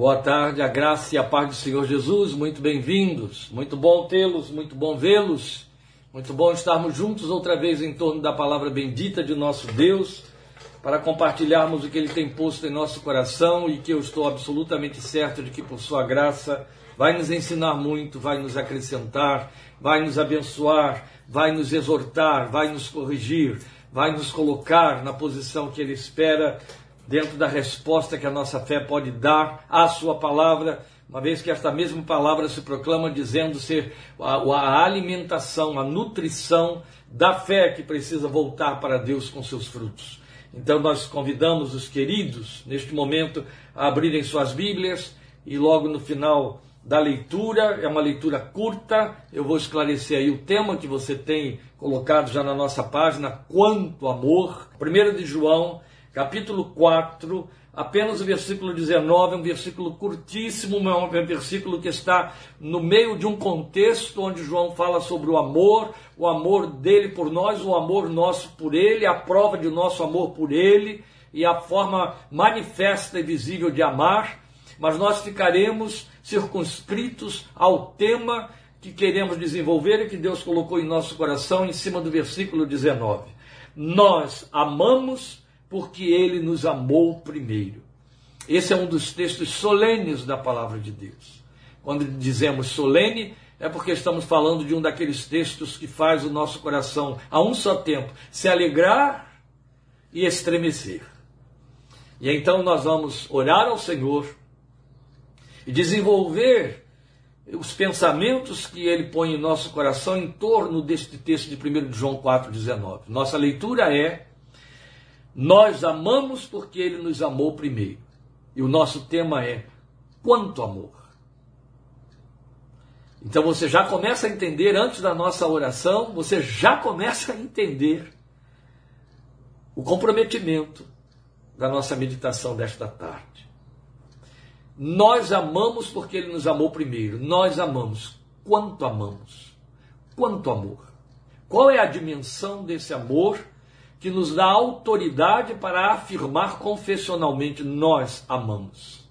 Boa tarde, a graça e a paz do Senhor Jesus, muito bem-vindos, muito bom tê-los, muito bom vê-los, muito bom estarmos juntos outra vez em torno da palavra bendita de nosso Deus, para compartilharmos o que Ele tem posto em nosso coração e que eu estou absolutamente certo de que, por Sua graça, vai nos ensinar muito, vai nos acrescentar, vai nos abençoar, vai nos exortar, vai nos corrigir, vai nos colocar na posição que Ele espera dentro da resposta que a nossa fé pode dar à Sua palavra, uma vez que esta mesma palavra se proclama dizendo ser a, a alimentação, a nutrição da fé que precisa voltar para Deus com seus frutos. Então nós convidamos os queridos, neste momento, a abrirem suas Bíblias e logo no final da leitura, é uma leitura curta, eu vou esclarecer aí o tema que você tem colocado já na nossa página, quanto amor. 1 de João, capítulo 4, apenas o versículo 19, é um versículo curtíssimo, é um versículo que está no meio de um contexto onde João fala sobre o amor, o amor dele por nós, o amor nosso por ele, a prova de nosso amor por ele e a forma manifesta e visível de amar, mas nós ficaremos circunscritos ao tema que queremos desenvolver e que Deus colocou em nosso coração em cima do versículo 19. Nós amamos porque ele nos amou primeiro. Esse é um dos textos solenes da palavra de Deus. Quando dizemos solene, é porque estamos falando de um daqueles textos que faz o nosso coração, a um só tempo, se alegrar e estremecer. E então nós vamos orar ao Senhor e desenvolver os pensamentos que ele põe em nosso coração em torno deste texto de 1 João 4,19. Nossa leitura é nós amamos porque ele nos amou primeiro. E o nosso tema é quanto amor. Então você já começa a entender antes da nossa oração, você já começa a entender o comprometimento da nossa meditação desta tarde. Nós amamos porque ele nos amou primeiro. Nós amamos. Quanto amamos? Quanto amor? Qual é a dimensão desse amor que nos dá autoridade para afirmar confessionalmente: nós amamos.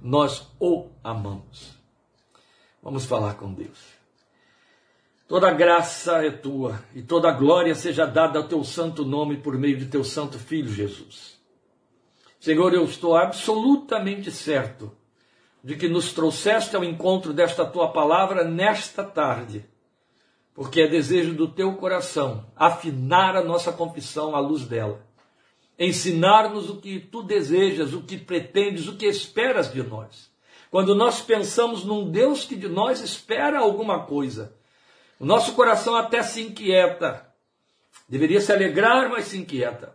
Nós o amamos. Vamos falar com Deus. Toda graça é tua e toda glória seja dada ao teu santo nome por meio de teu santo filho Jesus. Senhor, eu estou absolutamente certo de que nos trouxeste ao encontro desta tua palavra nesta tarde porque é desejo do teu coração afinar a nossa confissão à luz dela, ensinar-nos o que tu desejas, o que pretendes, o que esperas de nós. Quando nós pensamos num Deus que de nós espera alguma coisa, o nosso coração até se inquieta. Deveria se alegrar, mas se inquieta.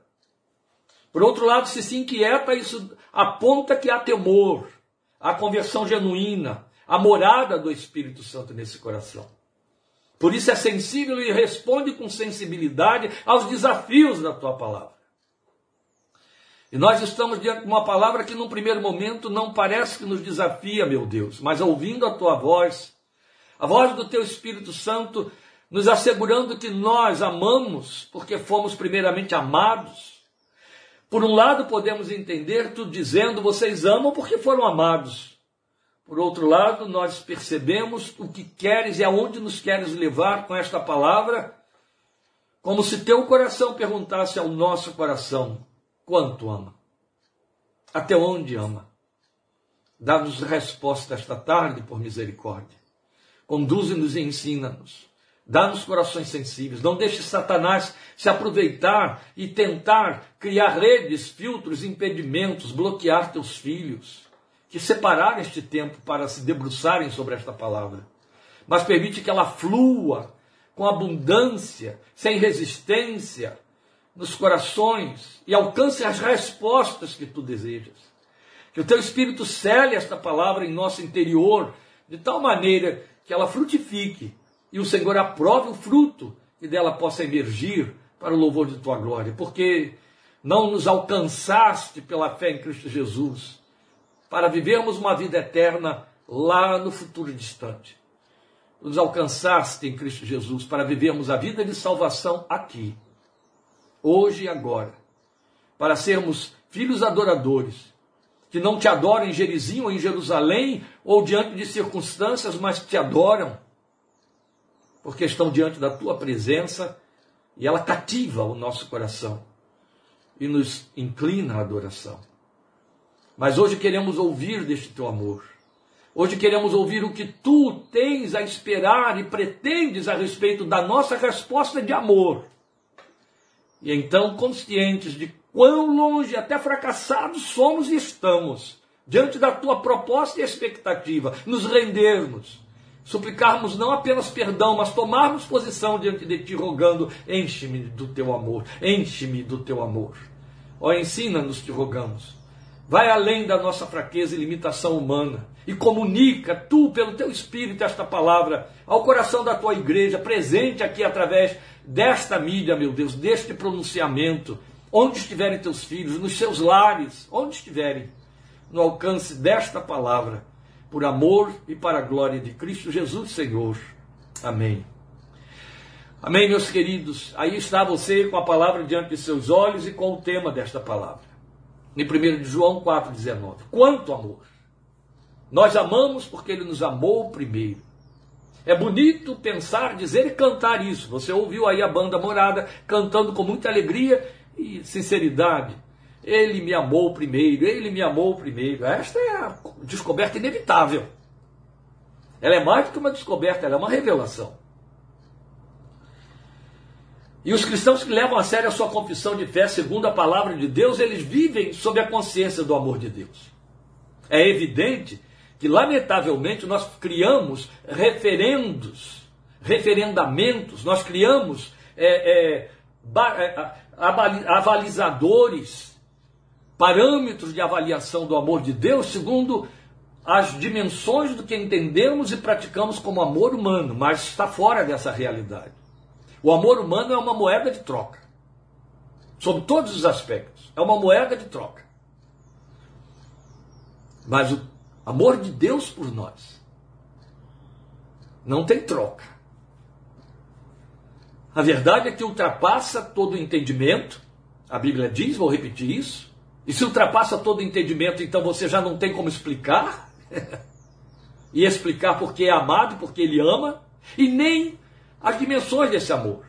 Por outro lado, se se inquieta, isso aponta que há temor, há conversão genuína, a morada do Espírito Santo nesse coração. Por isso é sensível e responde com sensibilidade aos desafios da tua palavra. E nós estamos diante de uma palavra que, num primeiro momento, não parece que nos desafia, meu Deus, mas ouvindo a tua voz, a voz do teu Espírito Santo, nos assegurando que nós amamos porque fomos primeiramente amados. Por um lado, podemos entender tu dizendo, vocês amam porque foram amados. Por outro lado, nós percebemos o que queres e aonde nos queres levar com esta palavra, como se teu coração perguntasse ao nosso coração: quanto ama? Até onde ama? Dá-nos resposta esta tarde, por misericórdia. Conduze-nos e ensina-nos. Dá-nos corações sensíveis. Não deixe Satanás se aproveitar e tentar criar redes, filtros, impedimentos, bloquear teus filhos que separaram este tempo para se debruçarem sobre esta palavra, mas permite que ela flua com abundância, sem resistência, nos corações e alcance as respostas que tu desejas. Que o teu Espírito cele esta palavra em nosso interior, de tal maneira que ela frutifique e o Senhor aprove o fruto e dela possa emergir para o louvor de tua glória, porque não nos alcançaste pela fé em Cristo Jesus, para vivermos uma vida eterna lá no futuro distante. Nos alcançaste em Cristo Jesus para vivermos a vida de salvação aqui, hoje e agora, para sermos filhos adoradores, que não te adoram em Gerizim ou em Jerusalém ou diante de circunstâncias, mas te adoram porque estão diante da tua presença e ela cativa o nosso coração e nos inclina à adoração. Mas hoje queremos ouvir deste teu amor. Hoje queremos ouvir o que tu tens a esperar e pretendes a respeito da nossa resposta de amor. E então, conscientes de quão longe, até fracassados somos e estamos, diante da tua proposta e expectativa, nos rendermos, suplicarmos não apenas perdão, mas tomarmos posição diante de ti, rogando: enche-me do teu amor, enche-me do teu amor. Ó, ensina-nos, te rogamos. Vai além da nossa fraqueza e limitação humana e comunica tu, pelo teu Espírito, esta palavra ao coração da tua igreja, presente aqui através desta mídia, meu Deus, deste pronunciamento, onde estiverem teus filhos, nos seus lares, onde estiverem, no alcance desta palavra por amor e para a glória de Cristo Jesus, Senhor. Amém. Amém, meus queridos. Aí está você com a palavra diante de seus olhos e com o tema desta palavra. Em 1 João 4,19. Quanto amor! Nós amamos porque ele nos amou primeiro. É bonito pensar, dizer e cantar isso. Você ouviu aí a banda morada cantando com muita alegria e sinceridade. Ele me amou primeiro, ele me amou primeiro. Esta é a descoberta inevitável. Ela é mais do que uma descoberta, ela é uma revelação. E os cristãos que levam a sério a sua confissão de fé segundo a palavra de Deus, eles vivem sob a consciência do amor de Deus. É evidente que, lamentavelmente, nós criamos referendos, referendamentos, nós criamos é, é, é avalizadores parâmetros de avaliação do amor de Deus segundo as dimensões do que entendemos e praticamos como amor humano, mas está fora dessa realidade. O amor humano é uma moeda de troca, sob todos os aspectos. É uma moeda de troca. Mas o amor de Deus por nós não tem troca. A verdade é que ultrapassa todo o entendimento. A Bíblia diz, vou repetir isso, e se ultrapassa todo entendimento, então você já não tem como explicar? e explicar porque é amado, porque ele ama, e nem as dimensões desse amor.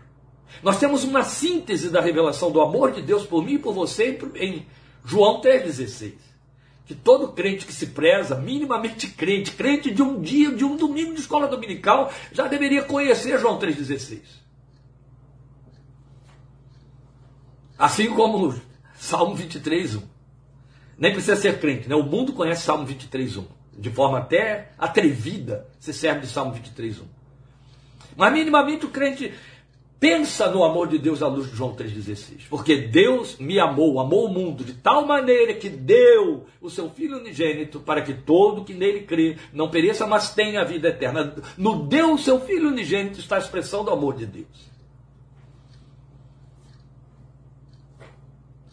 Nós temos uma síntese da revelação do amor de Deus por mim e por você em João 3,16. Que todo crente que se preza, minimamente crente, crente de um dia, de um domingo de escola dominical, já deveria conhecer João 3,16. Assim como Salmo 23, 1. Nem precisa ser crente, né? O mundo conhece Salmo 23, 1. De forma até atrevida, se serve de Salmo 23, 1. Mas minimamente o crente pensa no amor de Deus à luz de João 3,16. Porque Deus me amou, amou o mundo de tal maneira que deu o seu Filho unigênito para que todo que nele crê não pereça, mas tenha a vida eterna. No deu o seu Filho unigênito está a expressão do amor de Deus.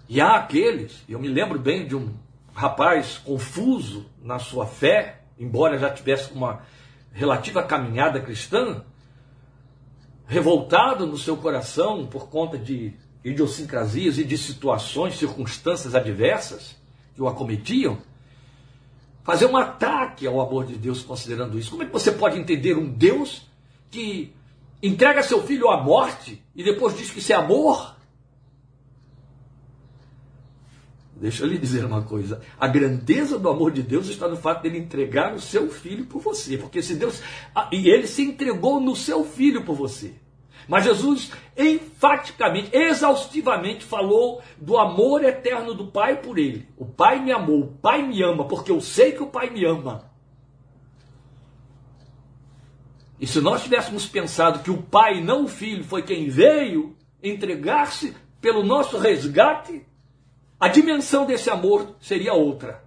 E há aqueles, eu me lembro bem de um rapaz confuso na sua fé, embora já tivesse uma relativa caminhada cristã, revoltado no seu coração por conta de idiosincrasias e de situações, circunstâncias adversas que o acometiam, fazer um ataque ao amor de Deus considerando isso. Como é que você pode entender um Deus que entrega seu filho à morte e depois diz que isso é amor? Deixa eu lhe dizer uma coisa. A grandeza do amor de Deus está no fato dele entregar o seu filho por você. Porque se Deus. Ah, e ele se entregou no seu filho por você. Mas Jesus enfaticamente, exaustivamente falou do amor eterno do Pai por ele. O Pai me amou, o Pai me ama, porque eu sei que o Pai me ama. E se nós tivéssemos pensado que o Pai, não o Filho, foi quem veio entregar-se pelo nosso resgate, a dimensão desse amor seria outra.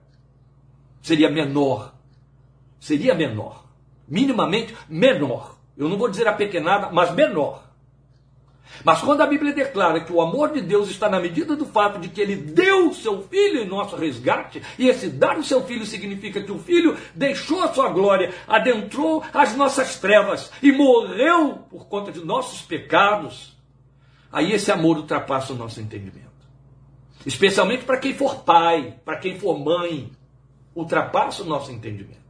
Seria menor. Seria menor. Minimamente menor. Eu não vou dizer apequenada, mas menor. Mas quando a Bíblia declara que o amor de Deus está na medida do fato de que ele deu o seu filho em nosso resgate, e esse dar o seu filho significa que o filho deixou a sua glória, adentrou as nossas trevas e morreu por conta de nossos pecados, aí esse amor ultrapassa o nosso entendimento. Especialmente para quem for pai, para quem for mãe. ultrapassa o nosso entendimento.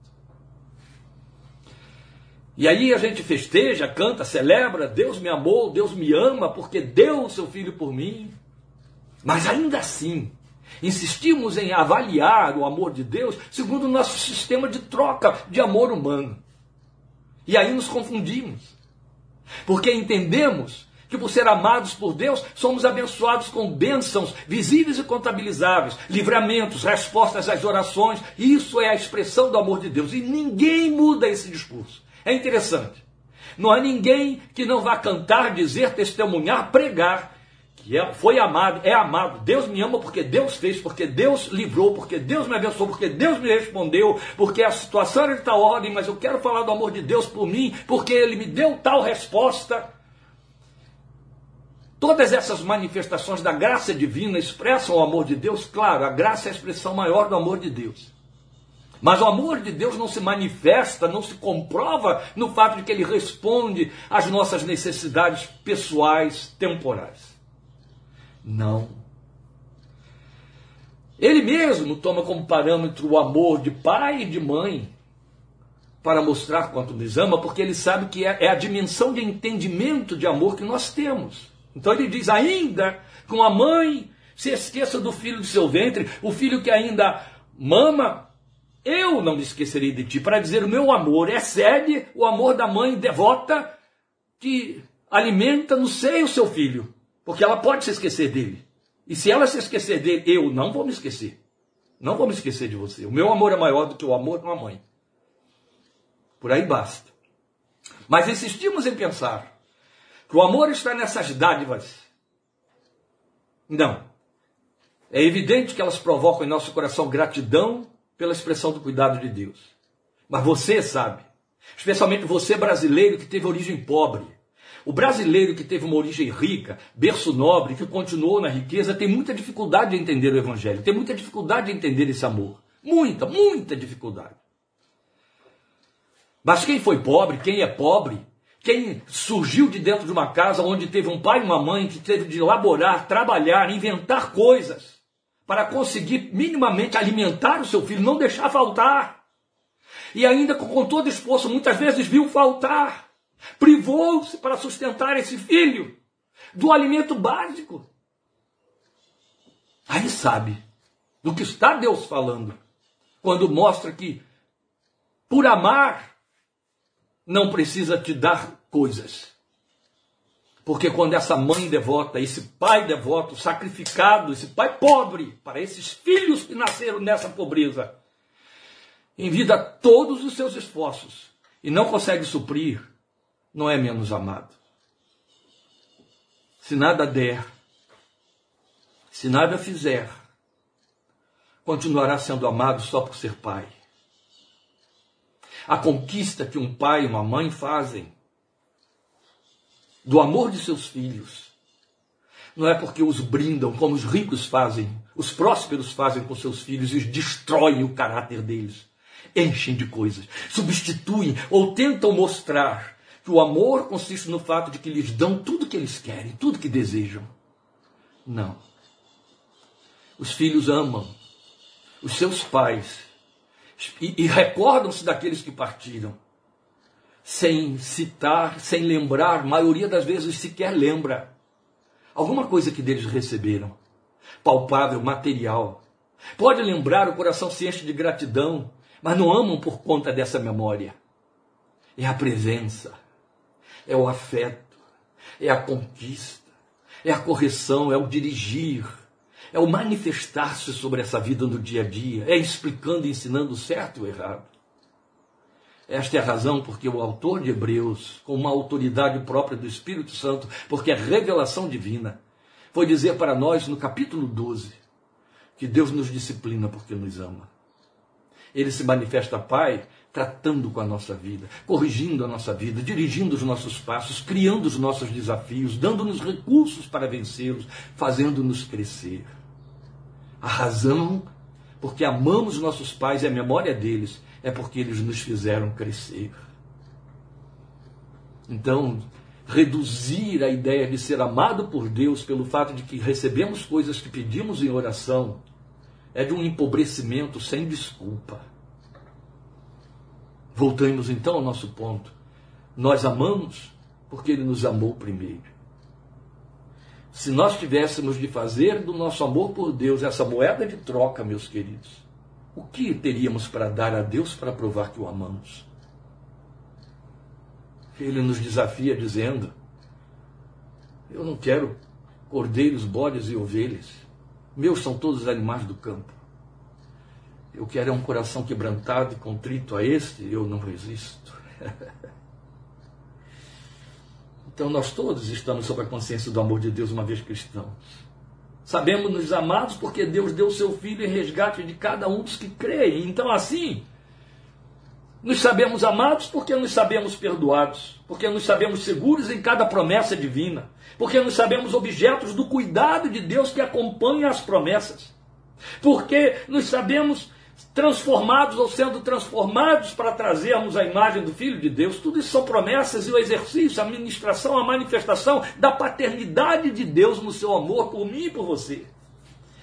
E aí a gente festeja, canta, celebra, Deus me amou, Deus me ama, porque deu o seu filho por mim. Mas ainda assim, insistimos em avaliar o amor de Deus segundo o nosso sistema de troca de amor humano. E aí nos confundimos. Porque entendemos que por ser amados por Deus, somos abençoados com bênçãos visíveis e contabilizáveis, livramentos, respostas às orações. Isso é a expressão do amor de Deus. E ninguém muda esse discurso. É interessante. Não há ninguém que não vá cantar, dizer, testemunhar, pregar que é, foi amado, é amado. Deus me ama porque Deus fez, porque Deus livrou, porque Deus me abençoou, porque Deus me respondeu, porque a situação era de tal ordem, mas eu quero falar do amor de Deus por mim, porque Ele me deu tal resposta. Todas essas manifestações da graça divina expressam o amor de Deus, claro, a graça é a expressão maior do amor de Deus. Mas o amor de Deus não se manifesta, não se comprova no fato de que ele responde às nossas necessidades pessoais, temporais. Não. Ele mesmo toma como parâmetro o amor de pai e de mãe para mostrar quanto nos ama, porque ele sabe que é, é a dimensão de entendimento de amor que nós temos. Então ele diz: ainda com a mãe se esqueça do filho do seu ventre, o filho que ainda mama eu não me esquecerei de ti, para dizer o meu amor excede o amor da mãe devota que alimenta no seio o seu filho, porque ela pode se esquecer dele. E se ela se esquecer dele, eu não vou me esquecer. Não vou me esquecer de você. O meu amor é maior do que o amor de uma mãe. Por aí basta. Mas insistimos em pensar que o amor está nessas dádivas. Não. É evidente que elas provocam em nosso coração gratidão pela expressão do cuidado de Deus. Mas você sabe, especialmente você brasileiro que teve origem pobre, o brasileiro que teve uma origem rica, berço nobre, que continuou na riqueza, tem muita dificuldade de entender o Evangelho, tem muita dificuldade de entender esse amor. Muita, muita dificuldade. Mas quem foi pobre, quem é pobre, quem surgiu de dentro de uma casa onde teve um pai e uma mãe que teve de elaborar, trabalhar, inventar coisas, para conseguir minimamente alimentar o seu filho, não deixar faltar. E ainda com todo esforço, muitas vezes viu faltar. Privou-se para sustentar esse filho do alimento básico. Aí sabe do que está Deus falando quando mostra que por amar não precisa te dar coisas. Porque quando essa mãe devota, esse pai devoto, sacrificado, esse pai pobre, para esses filhos que nasceram nessa pobreza, envida todos os seus esforços e não consegue suprir, não é menos amado. Se nada der, se nada fizer, continuará sendo amado só por ser pai. A conquista que um pai e uma mãe fazem do amor de seus filhos. Não é porque os brindam como os ricos fazem, os prósperos fazem com seus filhos e destroem o caráter deles. Enchem de coisas, substituem ou tentam mostrar que o amor consiste no fato de que lhes dão tudo que eles querem, tudo que desejam. Não. Os filhos amam os seus pais e, e recordam-se daqueles que partiram sem citar, sem lembrar, maioria das vezes sequer lembra. Alguma coisa que deles receberam, palpável, material. Pode lembrar, o coração se enche de gratidão, mas não amam por conta dessa memória. É a presença, é o afeto, é a conquista, é a correção, é o dirigir, é o manifestar-se sobre essa vida no dia a dia, é explicando ensinando o certo e o errado. Esta é a razão porque o autor de Hebreus, com uma autoridade própria do Espírito Santo, porque é revelação divina, foi dizer para nós no capítulo 12 que Deus nos disciplina porque nos ama. Ele se manifesta Pai tratando com a nossa vida, corrigindo a nossa vida, dirigindo os nossos passos, criando os nossos desafios, dando-nos recursos para vencê-los, fazendo-nos crescer. A razão porque amamos nossos pais e a memória deles é porque eles nos fizeram crescer. Então, reduzir a ideia de ser amado por Deus pelo fato de que recebemos coisas que pedimos em oração é de um empobrecimento sem desculpa. Voltamos então ao nosso ponto. Nós amamos porque Ele nos amou primeiro. Se nós tivéssemos de fazer do nosso amor por Deus essa moeda de troca, meus queridos, o que teríamos para dar a Deus para provar que o amamos? Ele nos desafia dizendo: Eu não quero cordeiros, bodes e ovelhas. Meus são todos os animais do campo. Eu quero é um coração quebrantado e contrito a este, eu não resisto. então nós todos estamos sob a consciência do amor de Deus, uma vez cristãos. Sabemos nos amados porque Deus deu o seu Filho em resgate de cada um dos que creem. Então, assim, nos sabemos amados porque nos sabemos perdoados, porque nos sabemos seguros em cada promessa divina, porque nos sabemos objetos do cuidado de Deus que acompanha as promessas, porque nos sabemos transformados ou sendo transformados para trazermos a imagem do Filho de Deus. Tudo isso são promessas e o exercício, a ministração, a manifestação da paternidade de Deus no seu amor por mim e por você.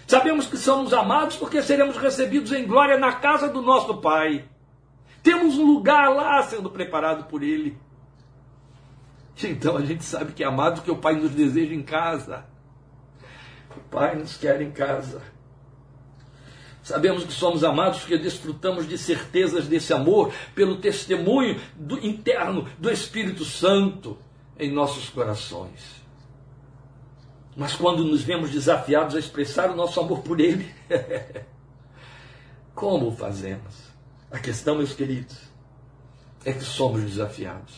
Sabemos que somos amados porque seremos recebidos em glória na casa do nosso Pai. Temos um lugar lá sendo preparado por Ele. Então a gente sabe que é amado que o Pai nos deseja em casa. O Pai nos quer em casa. Sabemos que somos amados porque desfrutamos de certezas desse amor pelo testemunho do, interno do Espírito Santo em nossos corações. Mas quando nos vemos desafiados a expressar o nosso amor por Ele, como o fazemos? A questão, meus queridos, é que somos desafiados.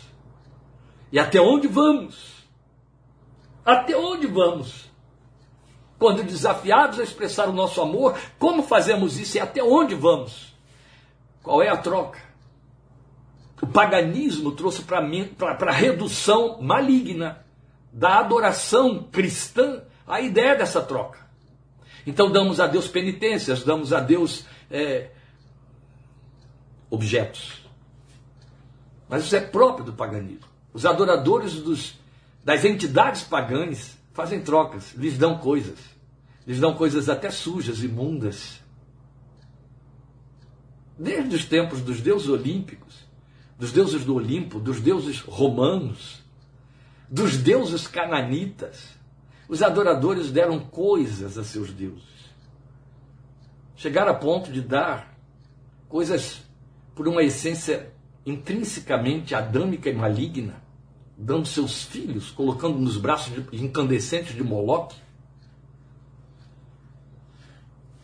E até onde vamos? Até onde vamos? Quando desafiados a expressar o nosso amor, como fazemos isso e até onde vamos? Qual é a troca? O paganismo trouxe para a redução maligna da adoração cristã a ideia dessa troca. Então damos a Deus penitências, damos a Deus é, objetos. Mas isso é próprio do paganismo. Os adoradores dos, das entidades pagãs fazem trocas, lhes dão coisas. Lhes dão coisas até sujas, imundas. Desde os tempos dos deuses olímpicos, dos deuses do Olimpo, dos deuses romanos, dos deuses cananitas, os adoradores deram coisas a seus deuses. Chegaram a ponto de dar coisas por uma essência intrinsecamente adâmica e maligna, dando seus filhos, colocando nos braços incandescentes de Moloque.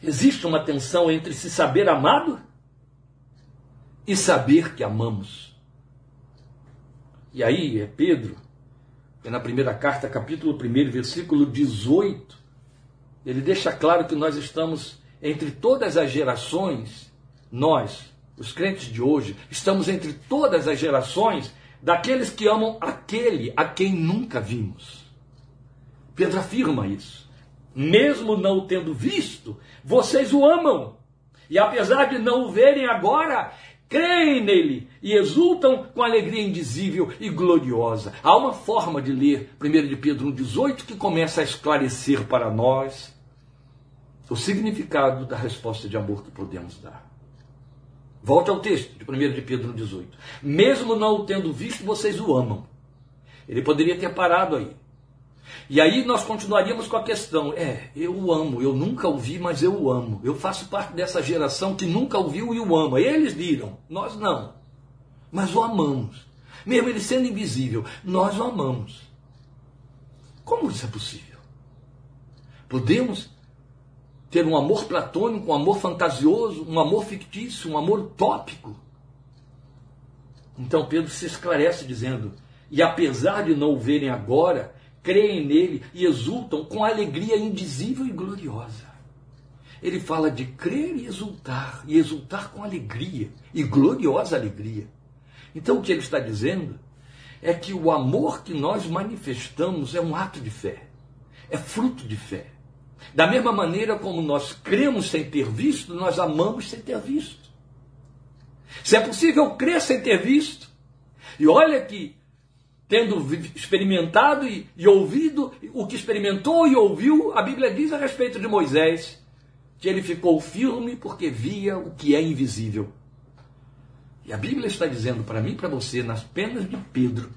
Existe uma tensão entre se saber amado e saber que amamos. E aí é Pedro, é na primeira carta, capítulo 1, versículo 18, ele deixa claro que nós estamos entre todas as gerações, nós, os crentes de hoje, estamos entre todas as gerações daqueles que amam aquele a quem nunca vimos. Pedro afirma isso. Mesmo não o tendo visto, vocês o amam. E apesar de não o verem agora, creem nele e exultam com alegria indizível e gloriosa. Há uma forma de ler 1 de Pedro 1,18 que começa a esclarecer para nós o significado da resposta de amor que podemos dar. Volte ao texto de 1 de Pedro 18. Mesmo não o tendo visto, vocês o amam. Ele poderia ter parado aí. E aí nós continuaríamos com a questão: é, eu o amo, eu nunca o vi, mas eu o amo. Eu faço parte dessa geração que nunca o viu e o ama. Eles viram, nós não. Mas o amamos. Mesmo ele sendo invisível, nós o amamos. Como isso é possível? Podemos ter um amor platônico, um amor fantasioso, um amor fictício, um amor utópico. Então Pedro se esclarece dizendo: E apesar de não o verem agora, creem nele e exultam com alegria indizível e gloriosa. Ele fala de crer e exultar, e exultar com alegria, e gloriosa alegria. Então o que ele está dizendo é que o amor que nós manifestamos é um ato de fé, é fruto de fé. Da mesma maneira como nós cremos sem ter visto, nós amamos sem ter visto. Se é possível crer sem ter visto, e olha que, tendo experimentado e, e ouvido o que experimentou e ouviu, a Bíblia diz a respeito de Moisés, que ele ficou firme porque via o que é invisível. E a Bíblia está dizendo para mim e para você, nas penas de Pedro,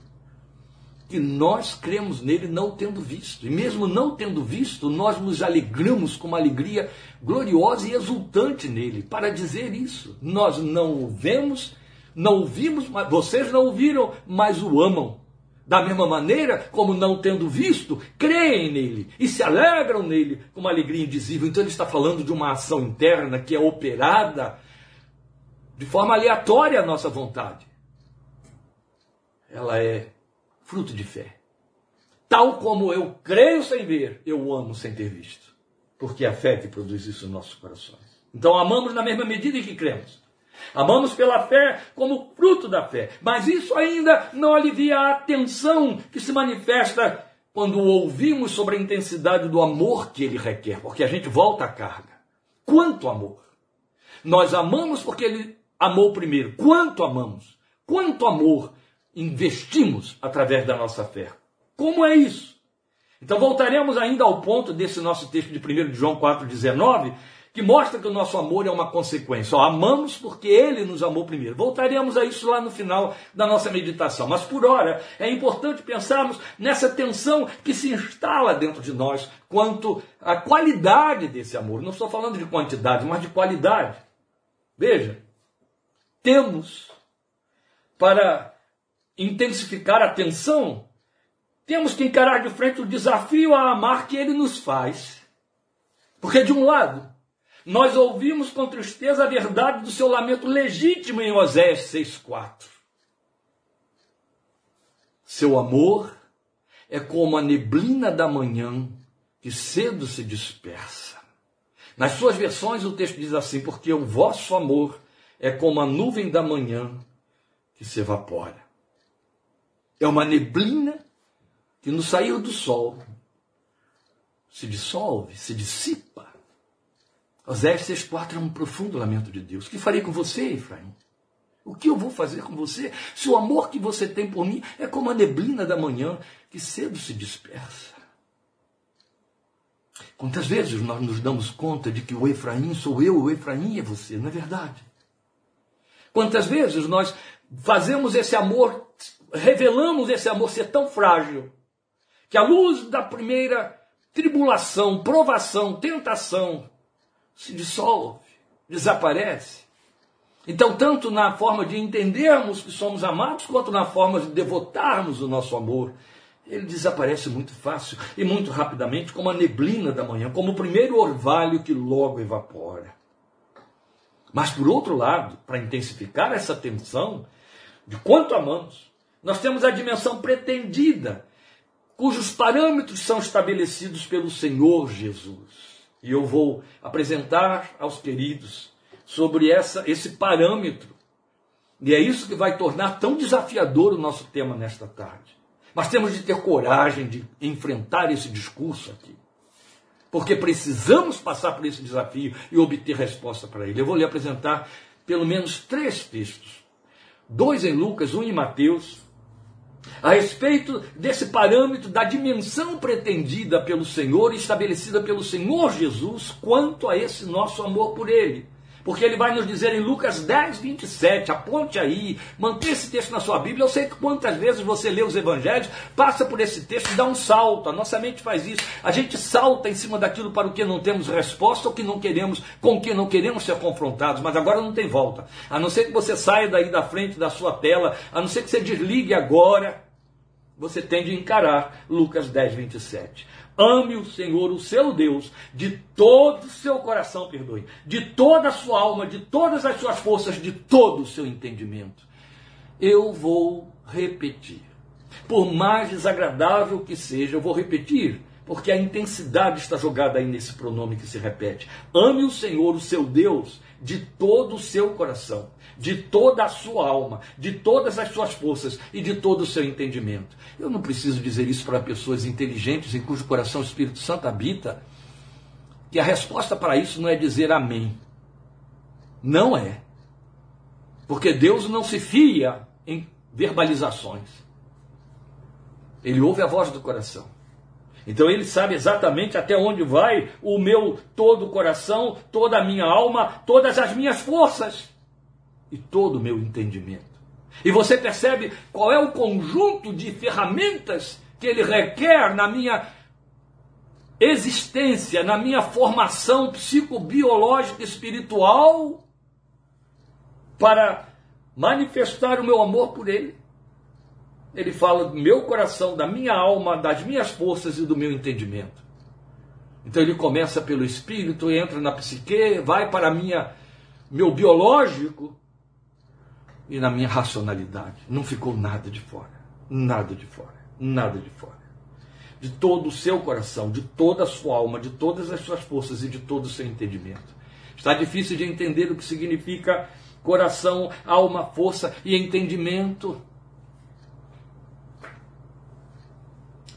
que nós cremos nele não tendo visto. E mesmo não tendo visto, nós nos alegramos com uma alegria gloriosa e exultante nele, para dizer isso. Nós não o vemos, não o vimos, mas vocês não o viram, mas o amam. Da mesma maneira, como não tendo visto, creem nele e se alegram nele com uma alegria indizível. Então ele está falando de uma ação interna que é operada de forma aleatória à nossa vontade. Ela é fruto de fé. Tal como eu creio sem ver, eu amo sem ter visto. Porque é a fé que produz isso nos nossos corações. Então amamos na mesma medida em que cremos. Amamos pela fé como fruto da fé. Mas isso ainda não alivia a tensão que se manifesta quando ouvimos sobre a intensidade do amor que ele requer. Porque a gente volta à carga. Quanto amor! Nós amamos porque ele amou primeiro. Quanto amamos! Quanto amor investimos através da nossa fé. Como é isso? Então voltaremos ainda ao ponto desse nosso texto de 1 João 4,19, que mostra que o nosso amor é uma consequência. Ó, amamos porque ele nos amou primeiro. Voltaremos a isso lá no final da nossa meditação. Mas por hora é importante pensarmos nessa tensão que se instala dentro de nós quanto à qualidade desse amor. Não estou falando de quantidade, mas de qualidade. Veja, temos para intensificar a tensão, temos que encarar de frente o desafio a amar que ele nos faz. Porque, de um lado, nós ouvimos com tristeza a verdade do seu lamento legítimo em Osés 6,4. Seu amor é como a neblina da manhã que cedo se dispersa. Nas suas versões, o texto diz assim: Porque o vosso amor é como a nuvem da manhã que se evapora. É uma neblina que no sair do sol se dissolve, se dissipa. Osés 6,4 é um profundo lamento de Deus. O que farei com você, Efraim? O que eu vou fazer com você? Se o amor que você tem por mim é como a neblina da manhã que cedo se dispersa. Quantas vezes nós nos damos conta de que o Efraim sou eu, o Efraim é você, não é verdade? Quantas vezes nós fazemos esse amor revelamos esse amor ser tão frágil que a luz da primeira tribulação, provação, tentação se dissolve, desaparece. Então, tanto na forma de entendermos que somos amados, quanto na forma de devotarmos o nosso amor, ele desaparece muito fácil e muito rapidamente, como a neblina da manhã, como o primeiro orvalho que logo evapora. Mas, por outro lado, para intensificar essa tensão de quanto amamos, nós temos a dimensão pretendida, cujos parâmetros são estabelecidos pelo Senhor Jesus. E eu vou apresentar aos queridos sobre essa, esse parâmetro. E é isso que vai tornar tão desafiador o nosso tema nesta tarde. Mas temos de ter coragem de enfrentar esse discurso aqui. Porque precisamos passar por esse desafio e obter resposta para ele. Eu vou lhe apresentar pelo menos três textos: dois em Lucas, um em Mateus, a respeito desse parâmetro da dimensão pretendida pelo Senhor, estabelecida pelo Senhor Jesus, quanto a esse nosso amor por Ele. Porque ele vai nos dizer em Lucas 10, 27, aponte aí, mantenha esse texto na sua Bíblia. Eu sei que quantas vezes você lê os evangelhos, passa por esse texto e dá um salto. A nossa mente faz isso. A gente salta em cima daquilo para o que não temos resposta ou que não queremos, com o que não queremos ser confrontados. Mas agora não tem volta. A não ser que você saia daí da frente da sua tela, a não ser que você desligue agora, você tem de encarar Lucas 10, 27. Ame o Senhor, o seu Deus, de todo o seu coração, perdoe, de toda a sua alma, de todas as suas forças, de todo o seu entendimento. Eu vou repetir. Por mais desagradável que seja, eu vou repetir, porque a intensidade está jogada aí nesse pronome que se repete. Ame o Senhor, o seu Deus, de todo o seu coração, de toda a sua alma, de todas as suas forças e de todo o seu entendimento. Eu não preciso dizer isso para pessoas inteligentes em cujo coração o Espírito Santo habita, que a resposta para isso não é dizer amém. Não é. Porque Deus não se fia em verbalizações. Ele ouve a voz do coração. Então ele sabe exatamente até onde vai o meu todo o coração, toda a minha alma, todas as minhas forças e todo o meu entendimento. E você percebe qual é o conjunto de ferramentas que ele requer na minha existência, na minha formação psicobiológica espiritual para manifestar o meu amor por ele. Ele fala do meu coração, da minha alma, das minhas forças e do meu entendimento. Então ele começa pelo espírito, entra na psique, vai para minha meu biológico e na minha racionalidade. Não ficou nada de fora, nada de fora, nada de fora. De todo o seu coração, de toda a sua alma, de todas as suas forças e de todo o seu entendimento. Está difícil de entender o que significa coração, alma, força e entendimento.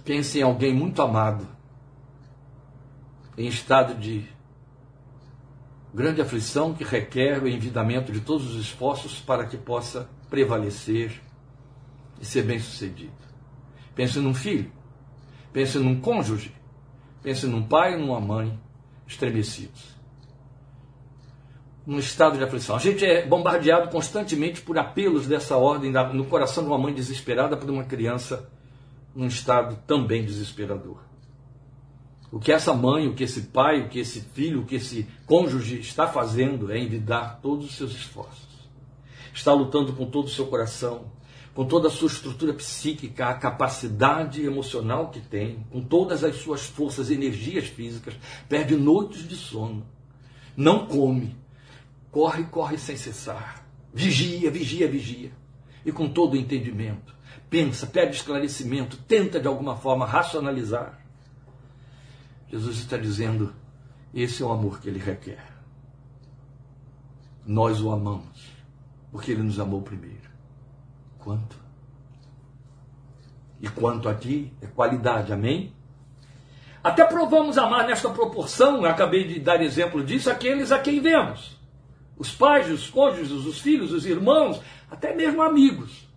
Pense em alguém muito amado, em estado de grande aflição que requer o envidamento de todos os esforços para que possa prevalecer e ser bem-sucedido. Pense num filho, pense num cônjuge, pense num pai e numa mãe estremecidos. Num estado de aflição. A gente é bombardeado constantemente por apelos dessa ordem no coração de uma mãe desesperada por uma criança num estado também desesperador. O que essa mãe, o que esse pai, o que esse filho, o que esse cônjuge está fazendo é envidar todos os seus esforços. Está lutando com todo o seu coração, com toda a sua estrutura psíquica, a capacidade emocional que tem, com todas as suas forças e energias físicas, perde noites de sono, não come, corre, corre sem cessar, vigia, vigia, vigia, e com todo o entendimento pensa, pede esclarecimento, tenta de alguma forma racionalizar. Jesus está dizendo: esse é o amor que ele requer. Nós o amamos, porque ele nos amou primeiro. Quanto? E quanto aqui é qualidade, amém? Até provamos amar nesta proporção, acabei de dar exemplo disso, aqueles a quem vemos. Os pais, os cônjuges, os filhos, os irmãos, até mesmo amigos.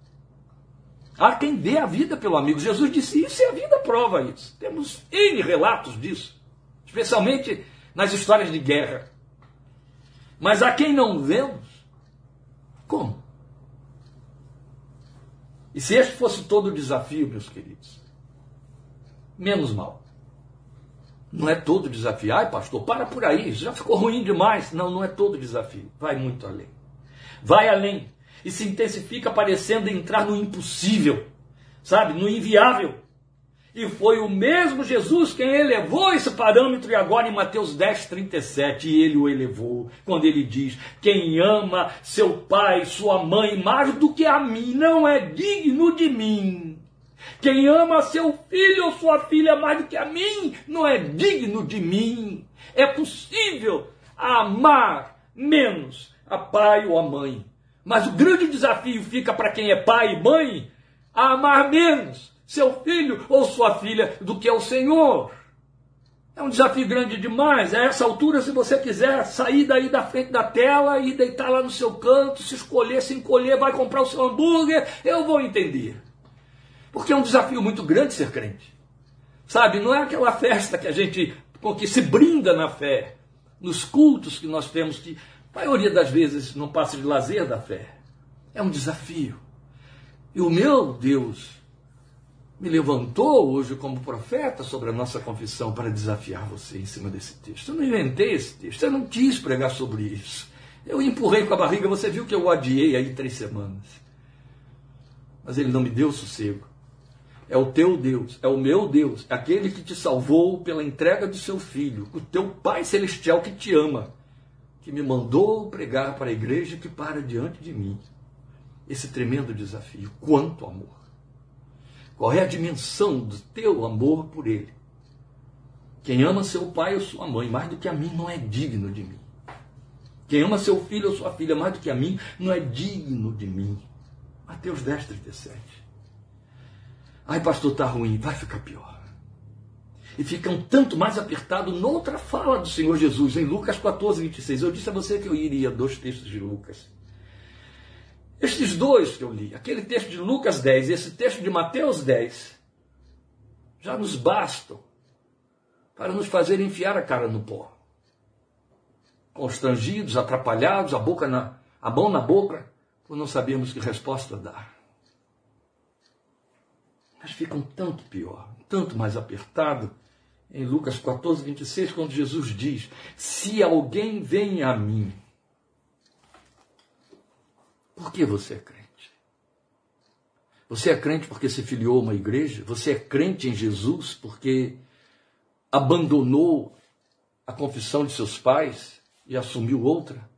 Há quem dê a vida pelo amigo. Jesus disse isso e a vida prova isso. Temos N relatos disso, especialmente nas histórias de guerra. Mas a quem não vemos, como? E se este fosse todo o desafio, meus queridos, menos mal. Não é todo desafio. Ai, pastor, para por aí, já ficou ruim demais. Não, não é todo desafio. Vai muito além. Vai além e se intensifica parecendo entrar no impossível, sabe, no inviável. E foi o mesmo Jesus quem elevou esse parâmetro, e agora em Mateus 10, 37, ele o elevou, quando ele diz: Quem ama seu pai, sua mãe, mais do que a mim, não é digno de mim. Quem ama seu filho ou sua filha mais do que a mim, não é digno de mim. É possível amar menos a pai ou a mãe mas o grande desafio fica para quem é pai e mãe a amar menos seu filho ou sua filha do que o Senhor. É um desafio grande demais. A essa altura, se você quiser sair daí da frente da tela e deitar lá no seu canto, se escolher, se encolher, vai comprar o seu hambúrguer, eu vou entender. Porque é um desafio muito grande ser crente. Sabe, não é aquela festa que a gente que se brinda na fé, nos cultos que nós temos que maioria das vezes não passa de lazer da fé. É um desafio. E o meu Deus me levantou hoje como profeta sobre a nossa confissão para desafiar você em cima desse texto. Eu não inventei esse texto, eu não quis pregar sobre isso. Eu empurrei com a barriga, você viu que eu adiei aí três semanas. Mas ele não me deu sossego. É o teu Deus, é o meu Deus, é aquele que te salvou pela entrega do seu filho, o teu Pai Celestial que te ama que me mandou pregar para a igreja que para diante de mim esse tremendo desafio. Quanto amor! Qual é a dimensão do teu amor por ele? Quem ama seu pai ou sua mãe mais do que a mim não é digno de mim. Quem ama seu filho ou sua filha mais do que a mim não é digno de mim. Mateus 10, 37. Ai, pastor, está ruim, vai ficar pior e fica um tanto mais apertado noutra fala do Senhor Jesus, em Lucas 14, 26. Eu disse a você que eu iria dois textos de Lucas. Estes dois que eu li, aquele texto de Lucas 10 e esse texto de Mateus 10, já nos bastam para nos fazer enfiar a cara no pó. Constrangidos, atrapalhados, a boca na, a mão na boca, por não sabermos que resposta dar. Mas ficam tanto pior, tanto mais apertado em Lucas 14, 26, quando Jesus diz: Se alguém vem a mim, por que você é crente? Você é crente porque se filiou a uma igreja? Você é crente em Jesus porque abandonou a confissão de seus pais e assumiu outra?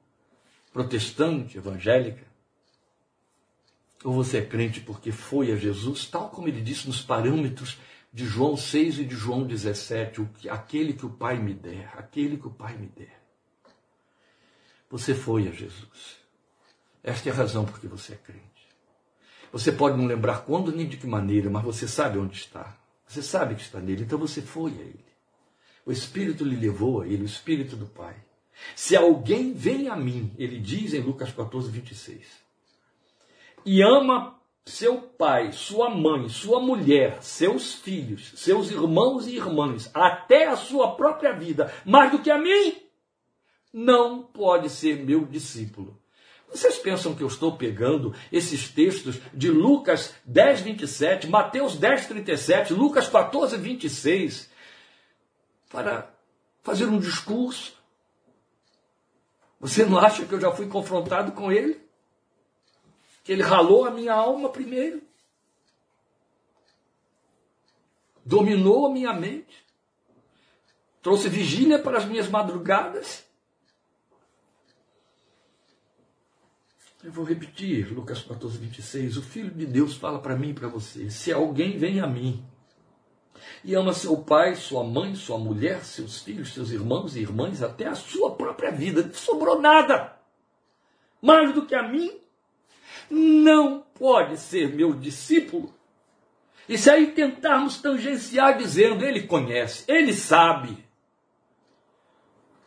Protestante, evangélica? Ou você é crente porque foi a Jesus, tal como ele disse nos parâmetros de João 6 e de João 17, o que, aquele que o Pai me der, aquele que o Pai me der. Você foi a Jesus. Esta é a razão por que você é crente. Você pode não lembrar quando nem de que maneira, mas você sabe onde está. Você sabe que está nele, então você foi a ele. O Espírito lhe levou a ele, o Espírito do Pai. Se alguém vem a mim, ele diz em Lucas 14, 26, e ama seu pai, sua mãe, sua mulher, seus filhos, seus irmãos e irmãs, até a sua própria vida, mais do que a mim, não pode ser meu discípulo. Vocês pensam que eu estou pegando esses textos de Lucas 10, 27, Mateus 10, 37, Lucas 14, 26, para fazer um discurso? Você não acha que eu já fui confrontado com ele? Que ele ralou a minha alma primeiro, dominou a minha mente, trouxe vigília para as minhas madrugadas. Eu vou repetir, Lucas 14, 26. O Filho de Deus fala para mim e para você: se alguém vem a mim e ama seu pai, sua mãe, sua mulher, seus filhos, seus irmãos e irmãs, até a sua própria vida, não sobrou nada mais do que a mim, não pode ser meu discípulo. E se aí tentarmos tangenciar dizendo, ele conhece, ele sabe.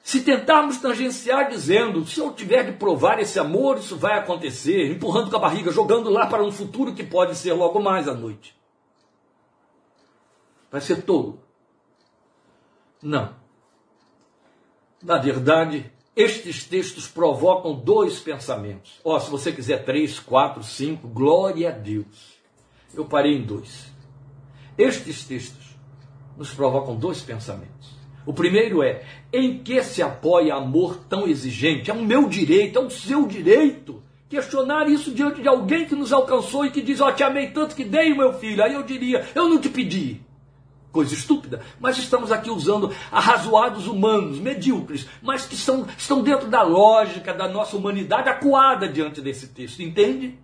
Se tentarmos tangenciar dizendo, se eu tiver de provar esse amor, isso vai acontecer, empurrando com a barriga, jogando lá para um futuro que pode ser logo mais à noite. Vai ser tolo. Não. Na verdade, estes textos provocam dois pensamentos. Ó, oh, se você quiser três, quatro, cinco, glória a Deus. Eu parei em dois. Estes textos nos provocam dois pensamentos. O primeiro é: em que se apoia amor tão exigente? É o meu direito, é o seu direito. Questionar isso diante de alguém que nos alcançou e que diz: Ó, oh, te amei tanto que dei o meu filho. Aí eu diria: Eu não te pedi coisa estúpida, mas estamos aqui usando arrazoados humanos, medíocres, mas que são, estão dentro da lógica da nossa humanidade acuada diante desse texto, entende?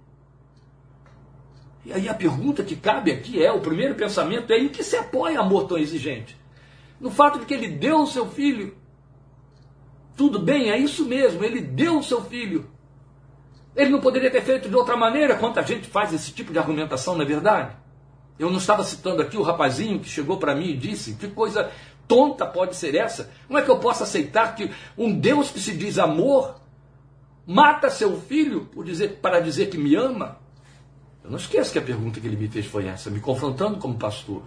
E aí a pergunta que cabe aqui é: o primeiro pensamento é em que se apoia amor tão exigente? No fato de que ele deu o seu filho. Tudo bem, é isso mesmo, ele deu o seu filho. Ele não poderia ter feito de outra maneira? Quanta gente faz esse tipo de argumentação, não é verdade? Eu não estava citando aqui o rapazinho que chegou para mim e disse: que coisa tonta pode ser essa? Como é que eu posso aceitar que um Deus que se diz amor mata seu filho por dizer, para dizer que me ama? Eu não esqueço que a pergunta que ele me fez foi essa, me confrontando como pastor.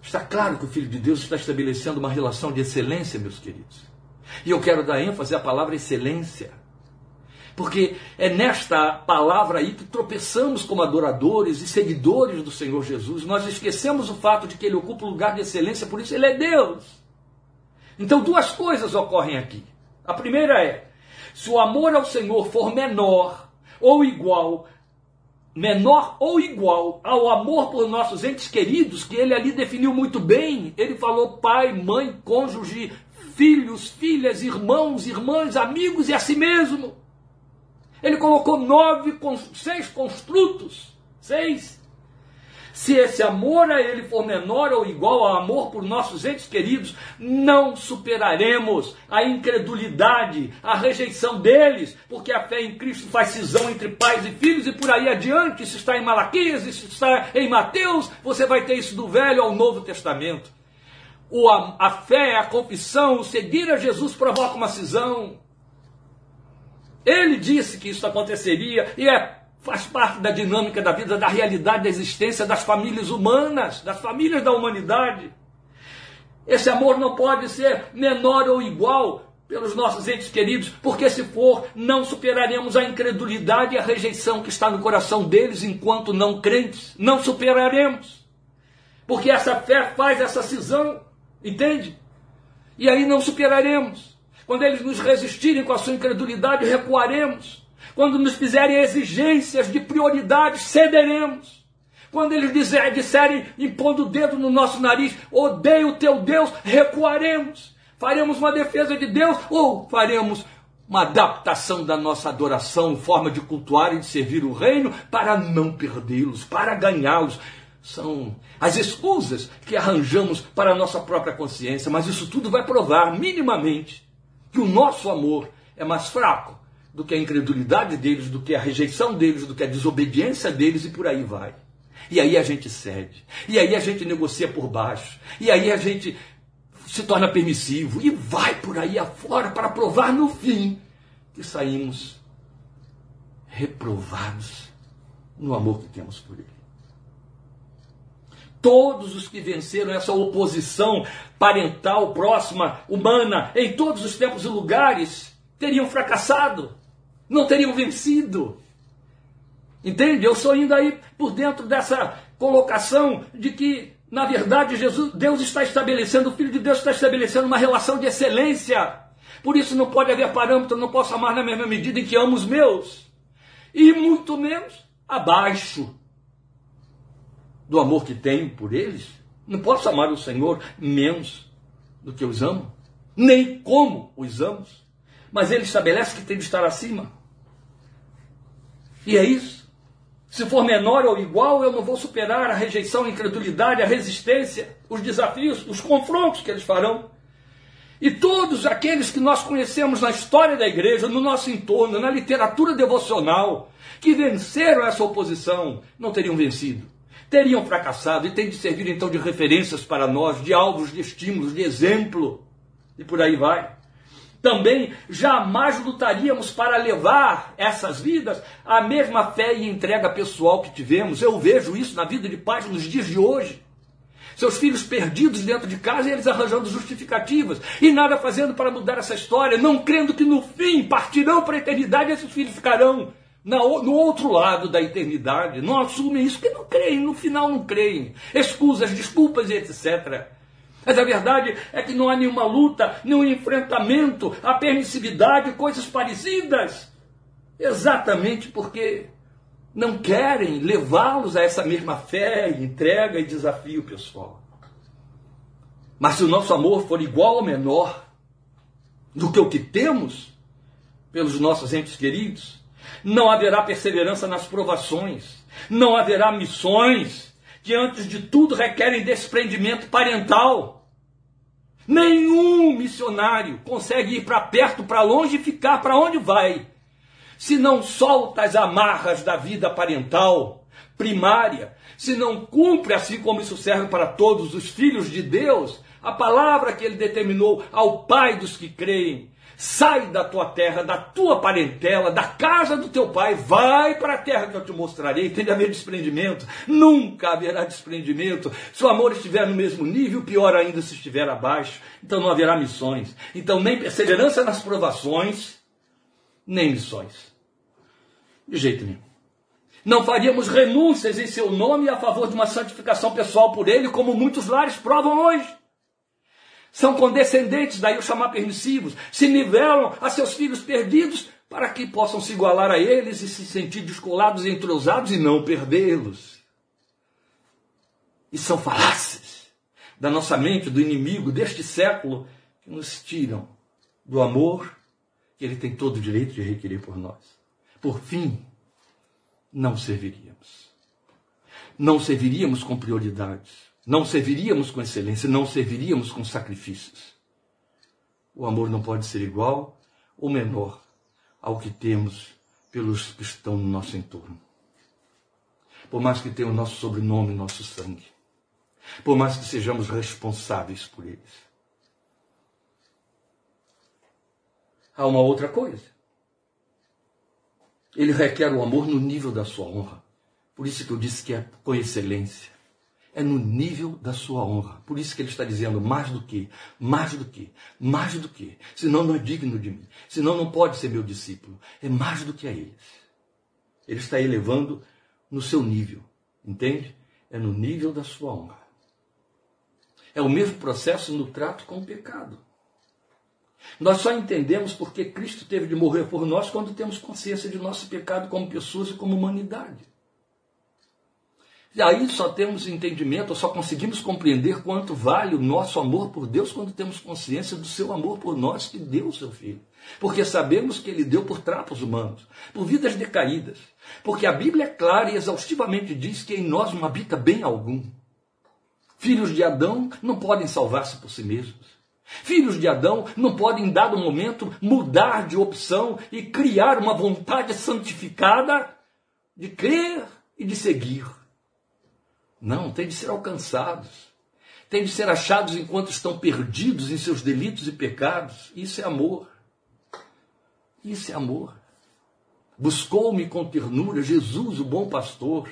Está claro que o Filho de Deus está estabelecendo uma relação de excelência, meus queridos. E eu quero dar ênfase à palavra excelência. Porque é nesta palavra aí que tropeçamos como adoradores e seguidores do Senhor Jesus. Nós esquecemos o fato de que ele ocupa o lugar de excelência, por isso ele é Deus. Então, duas coisas ocorrem aqui. A primeira é: se o amor ao Senhor for menor ou igual, menor ou igual ao amor por nossos entes queridos, que ele ali definiu muito bem, ele falou pai, mãe, cônjuge, filhos, filhas, irmãos, irmãs, amigos e a si mesmo. Ele colocou nove, seis construtos. Seis. Se esse amor a ele for menor ou igual ao amor por nossos entes queridos, não superaremos a incredulidade, a rejeição deles, porque a fé em Cristo faz cisão entre pais e filhos e por aí adiante. Isso está em Malaquias, isso está em Mateus, você vai ter isso do Velho ao Novo Testamento. O, a, a fé, a confissão, o seguir a Jesus provoca uma cisão. Ele disse que isso aconteceria e é, faz parte da dinâmica da vida, da realidade da existência das famílias humanas, das famílias da humanidade. Esse amor não pode ser menor ou igual pelos nossos entes queridos, porque se for, não superaremos a incredulidade e a rejeição que está no coração deles enquanto não crentes. Não superaremos. Porque essa fé faz essa cisão, entende? E aí não superaremos. Quando eles nos resistirem com a sua incredulidade, recuaremos. Quando nos fizerem exigências de prioridade, cederemos. Quando eles disser, disserem, impondo o dedo no nosso nariz, odeio o teu Deus, recuaremos. Faremos uma defesa de Deus ou faremos uma adaptação da nossa adoração, forma de cultuar e de servir o reino para não perdê-los, para ganhá-los. São as escusas que arranjamos para a nossa própria consciência, mas isso tudo vai provar minimamente que o nosso amor é mais fraco do que a incredulidade deles, do que a rejeição deles, do que a desobediência deles e por aí vai. E aí a gente cede. E aí a gente negocia por baixo. E aí a gente se torna permissivo e vai por aí afora para provar no fim que saímos reprovados no amor que temos por ele. Todos os que venceram essa oposição parental, próxima, humana, em todos os tempos e lugares, teriam fracassado, não teriam vencido. Entende? Eu estou indo aí por dentro dessa colocação de que, na verdade, Jesus, Deus está estabelecendo, o Filho de Deus está estabelecendo uma relação de excelência. Por isso não pode haver parâmetro, não posso amar na mesma medida em que amo os meus. E muito menos abaixo do amor que tenho por eles, não posso amar o Senhor menos do que os amo, nem como os amo. Mas ele estabelece que tem de estar acima. E é isso. Se for menor ou igual, eu não vou superar a rejeição, a incredulidade, a resistência, os desafios, os confrontos que eles farão. E todos aqueles que nós conhecemos na história da igreja, no nosso entorno, na literatura devocional, que venceram essa oposição, não teriam vencido teriam fracassado e tem de servir então de referências para nós, de alvos, de estímulos, de exemplo, e por aí vai. Também jamais lutaríamos para levar essas vidas à mesma fé e entrega pessoal que tivemos. Eu vejo isso na vida de pais nos dias de hoje. Seus filhos perdidos dentro de casa e eles arranjando justificativas e nada fazendo para mudar essa história, não crendo que no fim partirão para a eternidade e esses filhos ficarão no outro lado da eternidade, não assumem isso porque não creem, no final não creem. Excusas, desculpas e etc. Mas a verdade é que não há nenhuma luta, nenhum enfrentamento, a permissividade, coisas parecidas. Exatamente porque não querem levá-los a essa mesma fé, entrega e desafio pessoal. Mas se o nosso amor for igual ou menor do que o que temos pelos nossos entes queridos, não haverá perseverança nas provações, não haverá missões que, antes de tudo, requerem desprendimento parental. Nenhum missionário consegue ir para perto, para longe e ficar para onde vai, se não solta as amarras da vida parental primária, se não cumpre, assim como isso serve para todos os filhos de Deus, a palavra que ele determinou ao Pai dos que creem, Sai da tua terra, da tua parentela, da casa do teu pai, vai para a terra que eu te mostrarei. Tem de haver desprendimento. Nunca haverá desprendimento. Se o amor estiver no mesmo nível, pior ainda se estiver abaixo. Então não haverá missões. Então nem perseverança nas provações, nem missões. De jeito nenhum. Não faríamos renúncias em seu nome a favor de uma santificação pessoal por ele, como muitos lares provam hoje são condescendentes, daí o chamar permissivos, se nivelam a seus filhos perdidos para que possam se igualar a eles e se sentir descolados e entrosados e não perdê-los. E são falácias da nossa mente, do inimigo deste século, que nos tiram do amor que ele tem todo o direito de requerer por nós. Por fim, não serviríamos. Não serviríamos com prioridades não serviríamos com excelência, não serviríamos com sacrifícios. O amor não pode ser igual ou menor ao que temos pelos que estão no nosso entorno. Por mais que tenham o nosso sobrenome, nosso sangue. Por mais que sejamos responsáveis por eles. Há uma outra coisa. Ele requer o amor no nível da sua honra. Por isso que eu disse que é com excelência. É no nível da sua honra. Por isso que ele está dizendo mais do que, mais do que, mais do que. Senão não é digno de mim. Senão não pode ser meu discípulo. É mais do que a eles. Ele está elevando no seu nível. Entende? É no nível da sua honra. É o mesmo processo no trato com o pecado. Nós só entendemos porque Cristo teve de morrer por nós quando temos consciência de nosso pecado como pessoas e como humanidade. E aí só temos entendimento, só conseguimos compreender quanto vale o nosso amor por Deus quando temos consciência do seu amor por nós que deu o seu Filho. Porque sabemos que ele deu por trapos humanos, por vidas decaídas. Porque a Bíblia é clara e exaustivamente diz que em nós não habita bem algum. Filhos de Adão não podem salvar-se por si mesmos. Filhos de Adão não podem, em dado momento, mudar de opção e criar uma vontade santificada de crer e de seguir. Não, tem de ser alcançados. Tem de ser achados enquanto estão perdidos em seus delitos e pecados. Isso é amor. Isso é amor. Buscou-me com ternura Jesus, o bom pastor.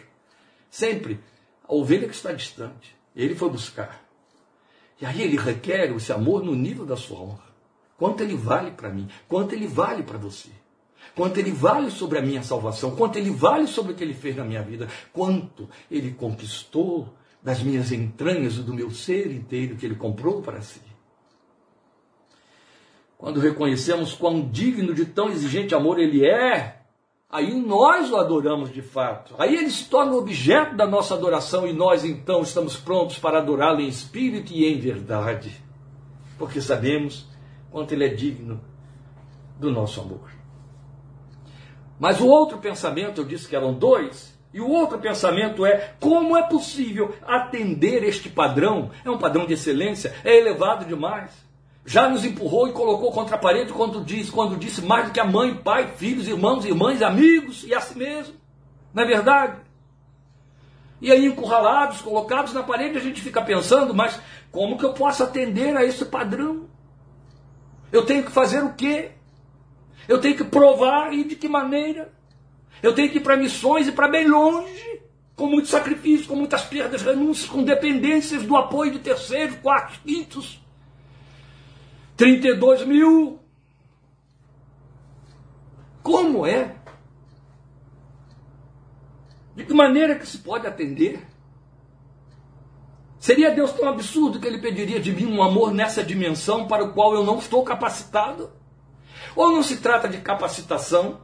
Sempre a ovelha que está distante. Ele foi buscar. E aí ele requer esse amor no nível da sua honra. Quanto ele vale para mim? Quanto ele vale para você? Quanto ele vale sobre a minha salvação, quanto ele vale sobre o que ele fez na minha vida, quanto ele conquistou das minhas entranhas e do meu ser inteiro que ele comprou para si. Quando reconhecemos quão digno de tão exigente amor ele é, aí nós o adoramos de fato. Aí ele se torna objeto da nossa adoração e nós então estamos prontos para adorá-lo em espírito e em verdade, porque sabemos quanto ele é digno do nosso amor. Mas o outro pensamento, eu disse que eram dois, e o outro pensamento é como é possível atender este padrão? É um padrão de excelência, é elevado demais. Já nos empurrou e colocou contra a parede quando disse, quando disse mais do que a mãe, pai, filhos, irmãos, irmãs, amigos e a si mesmo. Não é verdade? E aí, encurralados, colocados na parede, a gente fica pensando, mas como que eu posso atender a esse padrão? Eu tenho que fazer o quê? Eu tenho que provar e de que maneira. Eu tenho que ir para missões e para bem longe, com muito sacrifício, com muitas perdas, renúncias, com dependências do apoio de terceiros, quartos, quintos. 32 mil. Como é? De que maneira que se pode atender? Seria Deus tão absurdo que ele pediria de mim um amor nessa dimensão para o qual eu não estou capacitado? Ou não se trata de capacitação,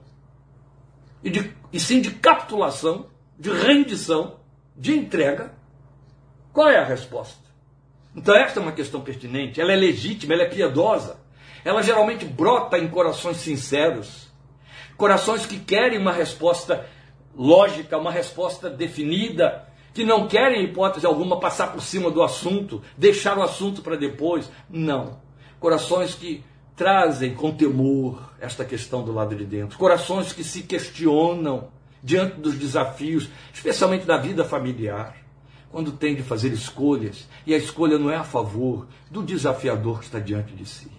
e, de, e sim de capitulação, de rendição, de entrega? Qual é a resposta? Então, esta é uma questão pertinente, ela é legítima, ela é piedosa. Ela geralmente brota em corações sinceros, corações que querem uma resposta lógica, uma resposta definida, que não querem, em hipótese alguma, passar por cima do assunto, deixar o assunto para depois. Não. Corações que trazem com temor esta questão do lado de dentro. Corações que se questionam diante dos desafios, especialmente da vida familiar, quando tem de fazer escolhas e a escolha não é a favor do desafiador que está diante de si.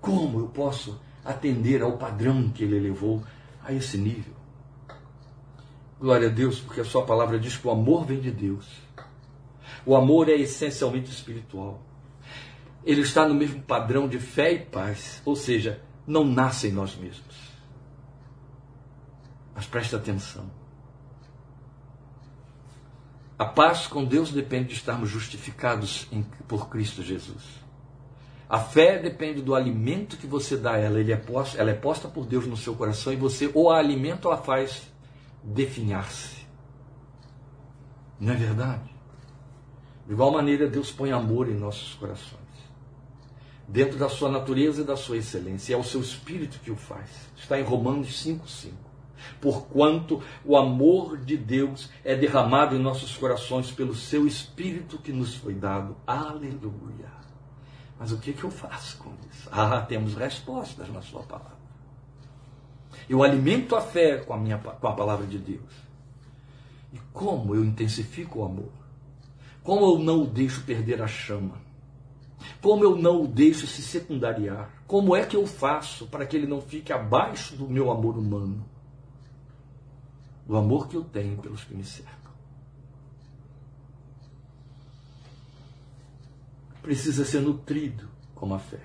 Como eu posso atender ao padrão que ele elevou a esse nível? Glória a Deus, porque a sua palavra diz que o amor vem de Deus. O amor é essencialmente espiritual ele está no mesmo padrão de fé e paz, ou seja, não nasce em nós mesmos. Mas preste atenção. A paz com Deus depende de estarmos justificados em, por Cristo Jesus. A fé depende do alimento que você dá a ela. É ela é posta por Deus no seu coração e você ou a alimenta ou a faz definhar-se. Não é verdade? De igual maneira, Deus põe amor em nossos corações dentro da sua natureza e da sua excelência. É o seu espírito que o faz. Está em Romanos 5,5. Porquanto o amor de Deus é derramado em nossos corações pelo seu espírito que nos foi dado. Aleluia. Mas o que, que eu faço com isso? Ah, temos respostas na sua palavra. Eu alimento a fé com a, minha, com a palavra de Deus. E como eu intensifico o amor? Como eu não o deixo perder a chama? Como eu não o deixo se secundariar? Como é que eu faço para que ele não fique abaixo do meu amor humano? Do amor que eu tenho pelos que me cercam. Precisa ser nutrido como a fé.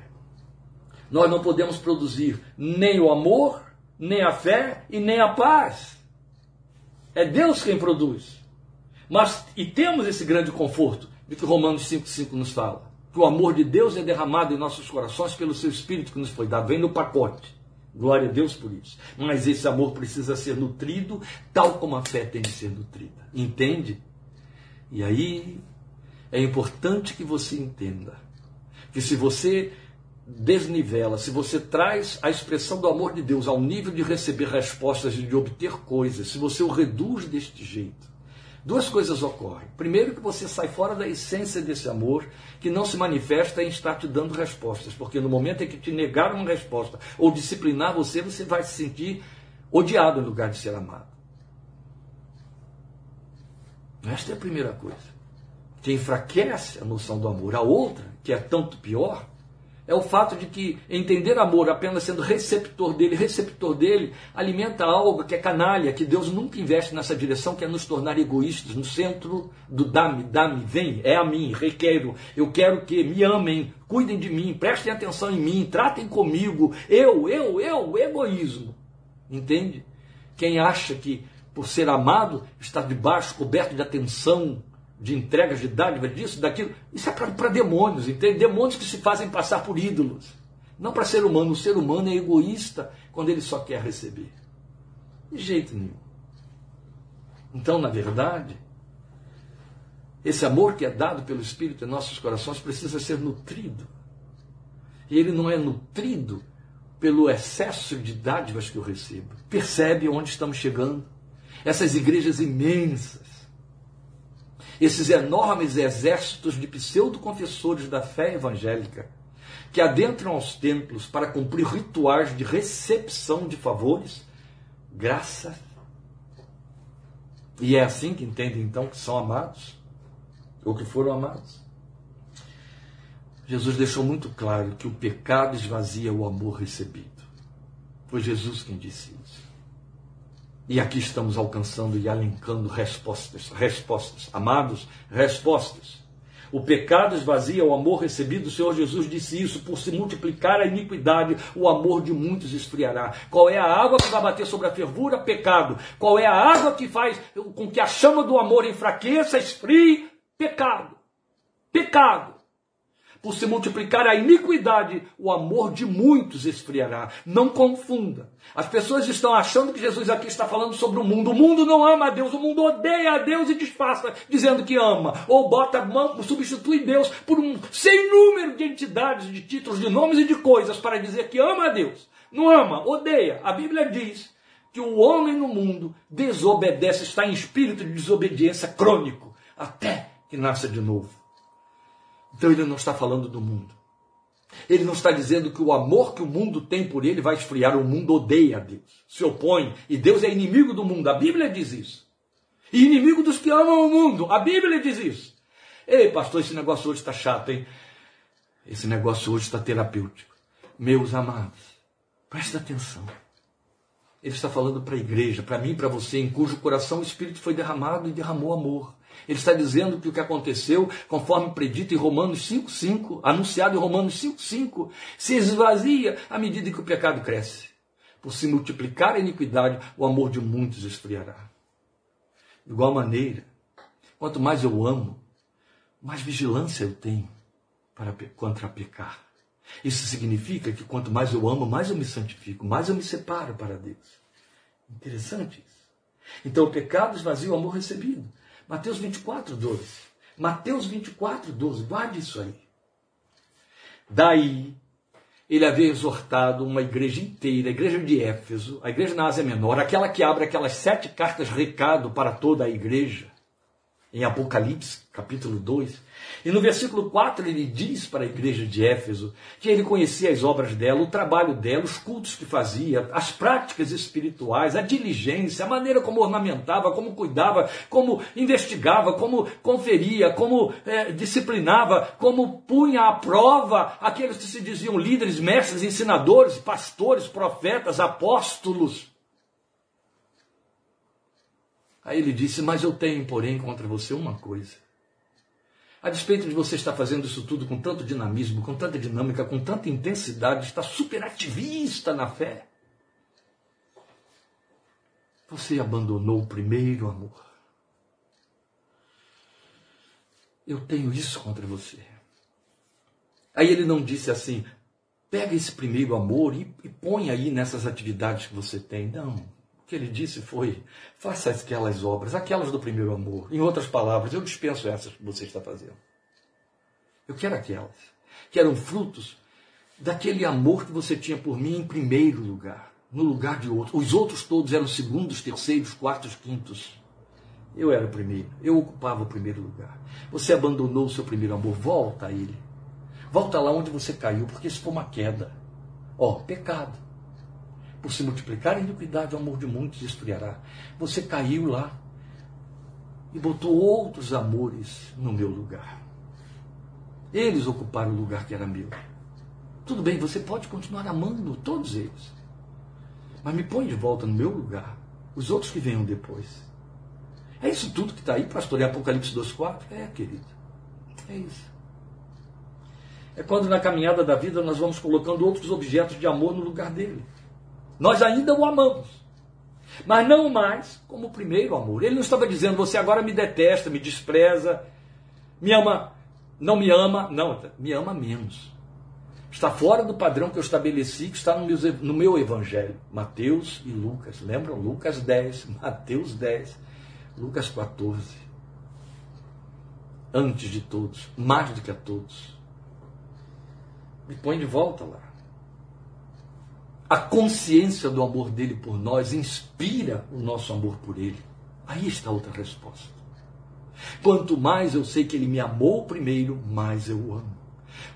Nós não podemos produzir nem o amor, nem a fé e nem a paz. É Deus quem produz. Mas, e temos esse grande conforto de que Romanos 5,5 nos fala. Que o amor de Deus é derramado em nossos corações pelo seu Espírito que nos foi dado. Vem no pacote. Glória a Deus por isso. Mas esse amor precisa ser nutrido tal como a fé tem de ser nutrida. Entende? E aí é importante que você entenda que se você desnivela, se você traz a expressão do amor de Deus ao nível de receber respostas e de obter coisas, se você o reduz deste jeito, duas coisas ocorrem. Primeiro, que você sai fora da essência desse amor, que não se manifesta em estar te dando respostas, porque no momento em que te negar uma resposta ou disciplinar você, você vai se sentir odiado em lugar de ser amado. Esta é a primeira coisa que enfraquece a noção do amor. A outra, que é tanto pior, é o fato de que entender amor apenas sendo receptor dele, receptor dele, alimenta algo que é canalha, que Deus nunca investe nessa direção, que é nos tornar egoístas, no centro do dá-me, dá-me, vem, é a mim, requero, eu quero que me amem, cuidem de mim, prestem atenção em mim, tratem comigo, eu, eu, eu, egoísmo. Entende? Quem acha que por ser amado está debaixo, coberto de atenção, de entregas de dádiva, disso, daquilo. Isso é para demônios, entende? Demônios que se fazem passar por ídolos. Não para ser humano. O ser humano é egoísta quando ele só quer receber. De jeito nenhum. Então, na verdade, esse amor que é dado pelo Espírito em nossos corações precisa ser nutrido. E ele não é nutrido pelo excesso de dádivas que eu recebo. Percebe onde estamos chegando? Essas igrejas imensas esses enormes exércitos de pseudo-confessores da fé evangélica que adentram aos templos para cumprir rituais de recepção de favores, graça. E é assim que entendem então que são amados, ou que foram amados. Jesus deixou muito claro que o pecado esvazia o amor recebido. Foi Jesus quem disse isso. E aqui estamos alcançando e alencando respostas, respostas. Amados, respostas. O pecado esvazia o amor recebido. O Senhor Jesus disse isso. Por se multiplicar a iniquidade, o amor de muitos esfriará. Qual é a água que vai bater sobre a fervura? Pecado. Qual é a água que faz com que a chama do amor enfraqueça, esfrie? Pecado. Pecado por se multiplicar a iniquidade, o amor de muitos esfriará. Não confunda. As pessoas estão achando que Jesus aqui está falando sobre o mundo. O mundo não ama a Deus, o mundo odeia a Deus e disfarça dizendo que ama. Ou bota, substitui Deus por um sem número de entidades, de títulos, de nomes e de coisas para dizer que ama a Deus. Não ama, odeia. A Bíblia diz que o homem no mundo desobedece, está em espírito de desobediência crônico, até que nasça de novo. Então ele não está falando do mundo. Ele não está dizendo que o amor que o mundo tem por ele vai esfriar. O mundo odeia a Deus, se opõe, e Deus é inimigo do mundo. A Bíblia diz isso. E inimigo dos que amam o mundo. A Bíblia diz isso. Ei, pastor, esse negócio hoje está chato, hein? Esse negócio hoje está terapêutico. Meus amados, presta atenção. Ele está falando para a igreja, para mim, para você, em cujo coração o Espírito foi derramado e derramou amor. Ele está dizendo que o que aconteceu, conforme predito em Romanos 5,5, anunciado em Romanos 5,5, se esvazia à medida que o pecado cresce. Por se multiplicar a iniquidade, o amor de muitos esfriará. De igual maneira, quanto mais eu amo, mais vigilância eu tenho para contra pecar. Isso significa que quanto mais eu amo, mais eu me santifico, mais eu me separo para Deus. Interessante isso. Então o pecado esvazia o amor recebido. Mateus 24, 12. Mateus 24, 12. Guarde isso aí. Daí, ele havia exortado uma igreja inteira, a igreja de Éfeso, a igreja na Ásia Menor, aquela que abre aquelas sete cartas recado para toda a igreja, em Apocalipse, capítulo 2. E no versículo 4 ele diz para a igreja de Éfeso que ele conhecia as obras dela, o trabalho dela, os cultos que fazia, as práticas espirituais, a diligência, a maneira como ornamentava, como cuidava, como investigava, como conferia, como é, disciplinava, como punha à prova aqueles que se diziam líderes, mestres, ensinadores, pastores, profetas, apóstolos. Aí ele disse: Mas eu tenho, porém, contra você uma coisa A despeito de você estar fazendo isso tudo com tanto dinamismo, com tanta dinâmica, com tanta intensidade, está superativista na fé. Você abandonou o primeiro amor. Eu tenho isso contra você. Aí ele não disse assim, pega esse primeiro amor e, e põe aí nessas atividades que você tem. Não. Que ele disse foi, faça aquelas obras, aquelas do primeiro amor. Em outras palavras, eu dispenso essas que você está fazendo. Eu quero aquelas, que eram frutos daquele amor que você tinha por mim em primeiro lugar, no lugar de outro. Os outros todos eram segundos, terceiros, quartos, quintos. Eu era o primeiro, eu ocupava o primeiro lugar. Você abandonou o seu primeiro amor, volta a ele. Volta lá onde você caiu, porque isso foi uma queda. Ó, oh, pecado. Por se multiplicar a iniquidade, o amor de muitos esfriará. Você caiu lá e botou outros amores no meu lugar. Eles ocuparam o lugar que era meu. Tudo bem, você pode continuar amando todos eles. Mas me põe de volta no meu lugar. Os outros que venham depois. É isso tudo que está aí, pastor, em Apocalipse 2,4? É, querido. É isso. É quando na caminhada da vida nós vamos colocando outros objetos de amor no lugar dele. Nós ainda o amamos. Mas não mais como o primeiro amor. Ele não estava dizendo, você agora me detesta, me despreza, me ama, não me ama. Não, me ama menos. Está fora do padrão que eu estabeleci, que está no meu, no meu evangelho. Mateus e Lucas. Lembram? Lucas 10, Mateus 10, Lucas 14. Antes de todos, mais do que a todos me põe de volta lá. A consciência do amor dele por nós inspira o nosso amor por ele. Aí está outra resposta. Quanto mais eu sei que ele me amou primeiro, mais eu o amo.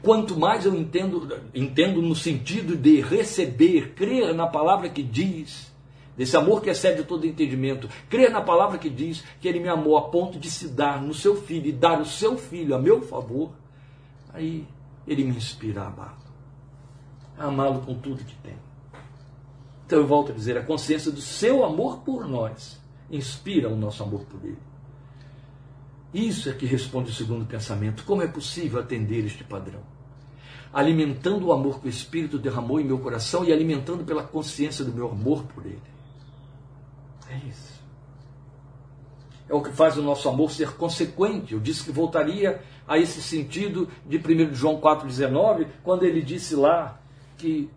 Quanto mais eu entendo, entendo no sentido de receber, crer na palavra que diz, desse amor que excede todo entendimento, crer na palavra que diz que ele me amou a ponto de se dar no seu filho e dar o seu filho a meu favor, aí ele me inspira a amá-lo. A amá-lo com tudo que tem. Então eu volto a dizer, a consciência do seu amor por nós inspira o nosso amor por ele. Isso é que responde o segundo pensamento. Como é possível atender este padrão? Alimentando o amor que o Espírito derramou em meu coração e alimentando pela consciência do meu amor por ele. É isso. É o que faz o nosso amor ser consequente. Eu disse que voltaria a esse sentido de 1 João 4,19, quando ele disse lá que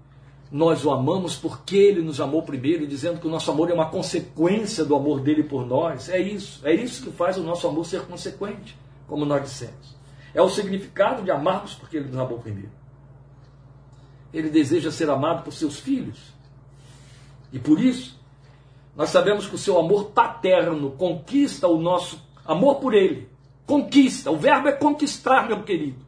nós o amamos porque ele nos amou primeiro, dizendo que o nosso amor é uma consequência do amor dele por nós. É isso, é isso que faz o nosso amor ser consequente, como nós dissemos. É o significado de amarmos porque ele nos amou primeiro. Ele deseja ser amado por seus filhos. E por isso, nós sabemos que o seu amor paterno conquista o nosso amor por ele Conquista. O verbo é conquistar, meu querido.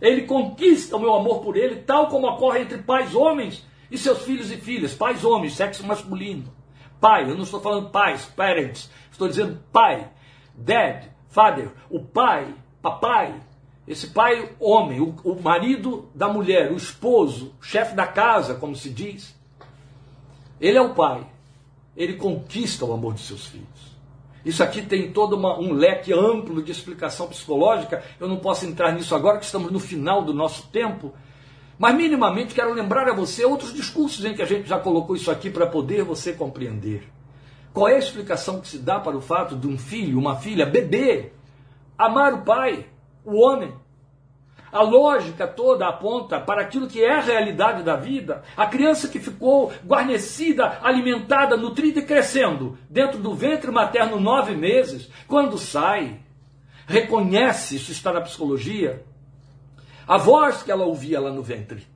Ele conquista o meu amor por ele, tal como ocorre entre pais homens e seus filhos e filhas. Pais homens, sexo masculino. Pai, eu não estou falando pais, parents. Estou dizendo pai. Dad, father. O pai, papai. Esse pai, homem, o, o marido da mulher, o esposo, o chefe da casa, como se diz. Ele é o pai. Ele conquista o amor de seus filhos. Isso aqui tem todo uma, um leque amplo de explicação psicológica. Eu não posso entrar nisso agora, que estamos no final do nosso tempo. Mas, minimamente, quero lembrar a você outros discursos em que a gente já colocou isso aqui para poder você compreender. Qual é a explicação que se dá para o fato de um filho, uma filha, bebê, amar o pai, o homem, a lógica toda aponta para aquilo que é a realidade da vida. A criança que ficou guarnecida, alimentada, nutrida e crescendo dentro do ventre materno nove meses, quando sai, reconhece, isso está na psicologia, a voz que ela ouvia lá no ventre.